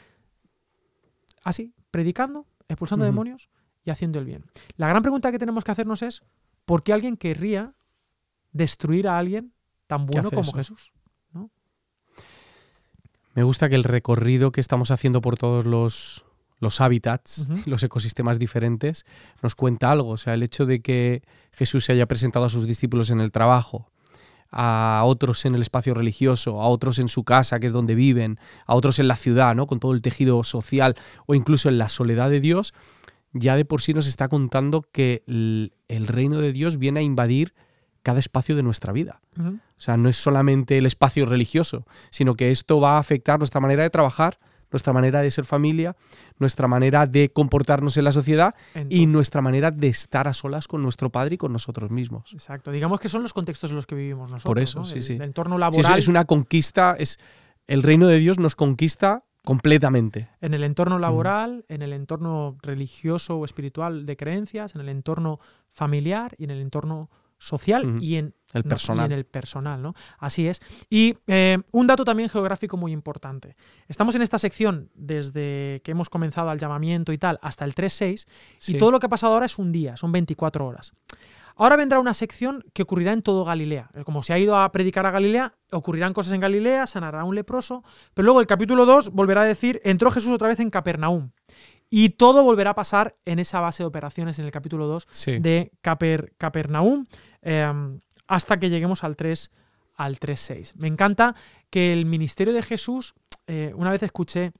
así, predicando, expulsando demonios y haciendo el bien. La gran pregunta que tenemos que hacernos es, ¿por qué alguien querría destruir a alguien tan bueno como eso? Jesús? Me gusta que el recorrido que estamos haciendo por todos los, los hábitats, los ecosistemas diferentes, nos cuenta algo. O sea, el hecho de que Jesús se haya presentado a sus discípulos en el trabajo, a otros en el espacio religioso, a otros en su casa, que es donde viven, a otros en la ciudad, ¿no? Con todo el tejido social o incluso en la soledad de Dios, ya de por sí nos está contando que el, el reino de Dios viene a invadir cada espacio de nuestra vida. O sea, no es solamente el espacio religioso, sino que esto va a afectar nuestra manera de trabajar, nuestra manera de ser familia, nuestra manera de comportarnos en la sociedad y nuestra manera de estar a solas con nuestro Padre y con nosotros mismos. Exacto. Digamos que son los contextos en los que vivimos nosotros. Por eso, ¿no? sí, el, sí. el entorno laboral. es, es una conquista, es el reino de Dios nos conquista completamente. En el entorno laboral, en el entorno religioso o espiritual de creencias, en el entorno familiar y en el entorno social y, en, El no, personal. y en el personal, ¿no? Así es. Y eh, un dato también geográfico muy importante. Estamos en esta sección desde que hemos comenzado al llamamiento y tal hasta el 3.6 Sí. y todo lo que ha pasado ahora es un día, son 24 horas. Ahora vendrá una sección que ocurrirá en todo Galilea. Como se ha ido a predicar a Galilea, ocurrirán cosas en Galilea, sanará un leproso, pero luego el capítulo 2 volverá a decir, entró Jesús otra vez en Capernaum. Y todo volverá a pasar en esa base de operaciones en el capítulo 2 Sí. de Caper- Capernaum eh, hasta que lleguemos al 3 al 3.6. Me encanta que el ministerio de Jesús, eh, una vez escuché,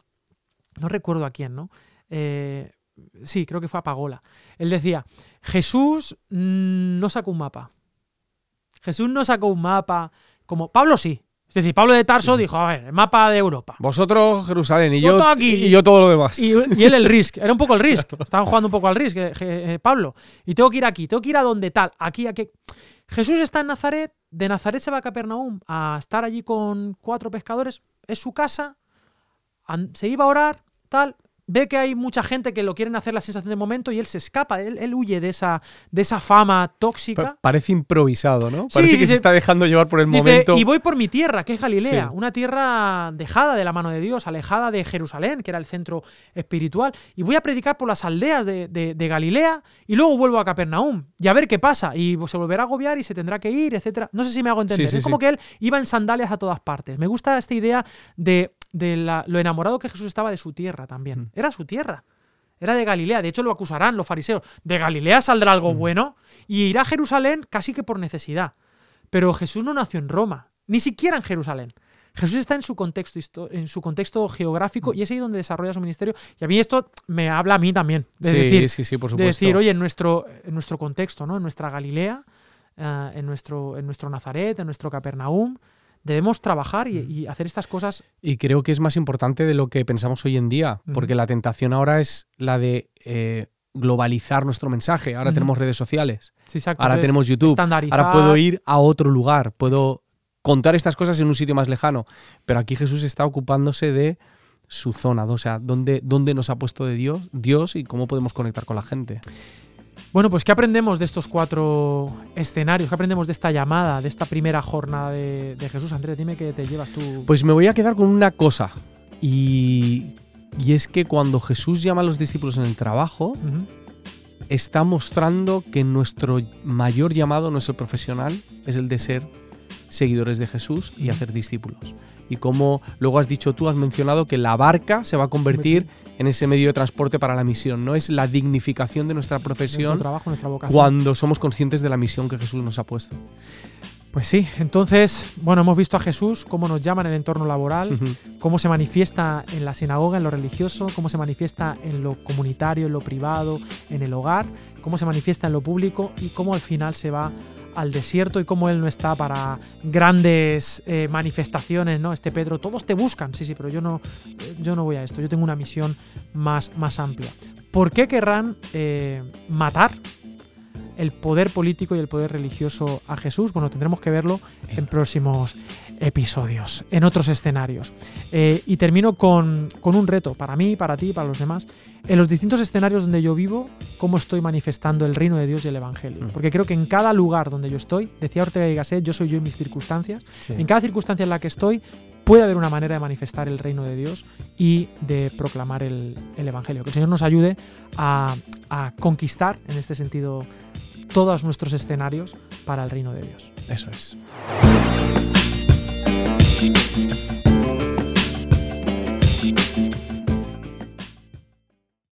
no recuerdo a quién, ¿no? Eh, sí, creo que fue a Pagola. Él decía, Jesús no sacó un mapa. Jesús no sacó un mapa como Pablo sí. Es decir, Pablo de Tarso Sí. dijo, a ver, el mapa de Europa. Vosotros Jerusalén y Yo yo, todo aquí. y yo todo lo demás. Y, y él el Risk, era un poco el Risk. Estaban jugando un poco al Risk, eh, eh, Pablo. Y tengo que ir aquí, tengo que ir a donde tal, aquí, aquí. Jesús está en Nazaret, de Nazaret se va a Capernaum a estar allí con cuatro pescadores, es su casa, se iba a orar, tal. Ve que hay mucha gente que lo quieren hacer la sensación de momento y él se escapa, él, él huye de esa, de esa fama tóxica. Pa- parece improvisado, ¿no? Sí, Parece que dice- se está dejando llevar por el Dice, momento. y voy por mi tierra, que es Galilea, Sí. una tierra dejada de la mano de Dios, alejada de Jerusalén, que era el centro espiritual, y voy a predicar por las aldeas de, de- de Galilea, y luego vuelvo a Capernaum, y a ver qué pasa, y se volverá a agobiar y se tendrá que ir, etcétera. No sé si me hago entender. Sí, es como que él iba en sandalias a todas partes. Me gusta esta idea de, de la- lo enamorado que Jesús estaba de su tierra también. Mm. Era su tierra. Era de Galilea, de hecho lo acusarán los fariseos. De Galilea saldrá algo Mm. bueno y irá a Jerusalén casi que por necesidad. Pero Jesús no nació en Roma, ni siquiera en Jerusalén. Jesús está en su contexto, en su contexto geográfico y es ahí donde desarrolla su ministerio. Y a mí esto me habla a mí también. De sí, decir, sí, sí, por de supuesto. decir, oye, en nuestro, en nuestro contexto, ¿no? En nuestra Galilea, eh, en, nuestro, en nuestro Nazaret, en nuestro Capernaum, debemos trabajar y, y hacer estas cosas. Y creo que es más importante de lo que pensamos hoy en día, Ujú. porque la tentación ahora es la de eh, globalizar nuestro mensaje. Ahora Ujú. tenemos redes sociales, Sí, exacto. ahora tenemos YouTube, ahora puedo ir a otro lugar, puedo contar estas cosas en un sitio más lejano. Pero aquí Jesús está ocupándose de su zona, o sea, dónde, dónde nos ha puesto de Dios, Dios y cómo podemos conectar con la gente. Bueno, pues ¿qué aprendemos de estos cuatro escenarios? ¿Qué aprendemos de esta llamada, de esta primera jornada de, de Jesús? Andrés, dime qué te llevas tú. Pues me voy a quedar con una cosa. Y, y es que cuando Jesús llama a los discípulos en el trabajo, está mostrando que nuestro mayor llamado no es el profesional, es el de ser seguidores de Jesús y hacer discípulos. Y como luego has dicho tú, has mencionado que la barca se va a convertir en ese medio de transporte para la misión, ¿no? Es la dignificación de nuestra Nuestro profesión trabajo, nuestra vocación. cuando somos conscientes de la misión que Jesús nos ha puesto. Pues sí, entonces, bueno, hemos visto a Jesús, cómo nos llama en el entorno laboral, cómo se manifiesta en la sinagoga, en lo religioso, cómo se manifiesta en lo comunitario, en lo privado, en el hogar, cómo se manifiesta en lo público y cómo al final se va al desierto y cómo él no está para grandes eh, manifestaciones, ¿no? Este Pedro, todos te buscan, sí, sí, pero yo no, eh, yo no voy a esto, yo tengo una misión más, más amplia. ¿Por qué querrán eh, matar el poder político y el poder religioso a Jesús? Bueno, tendremos que verlo en próximos episodios, en otros escenarios. Eh, y termino con, con un reto para mí, para ti, para los demás. En los distintos escenarios donde yo vivo, cómo estoy manifestando el reino de Dios y el Evangelio. Mm. Porque creo que en cada lugar donde yo estoy, decía Ortega y Gasset, yo soy yo y mis circunstancias, Sí. en cada circunstancia en la que estoy puede haber una manera de manifestar el reino de Dios y de proclamar el, el Evangelio. Que el Señor nos ayude a, a conquistar, en este sentido, todos nuestros escenarios para el reino de Dios. Eso es. Thank you.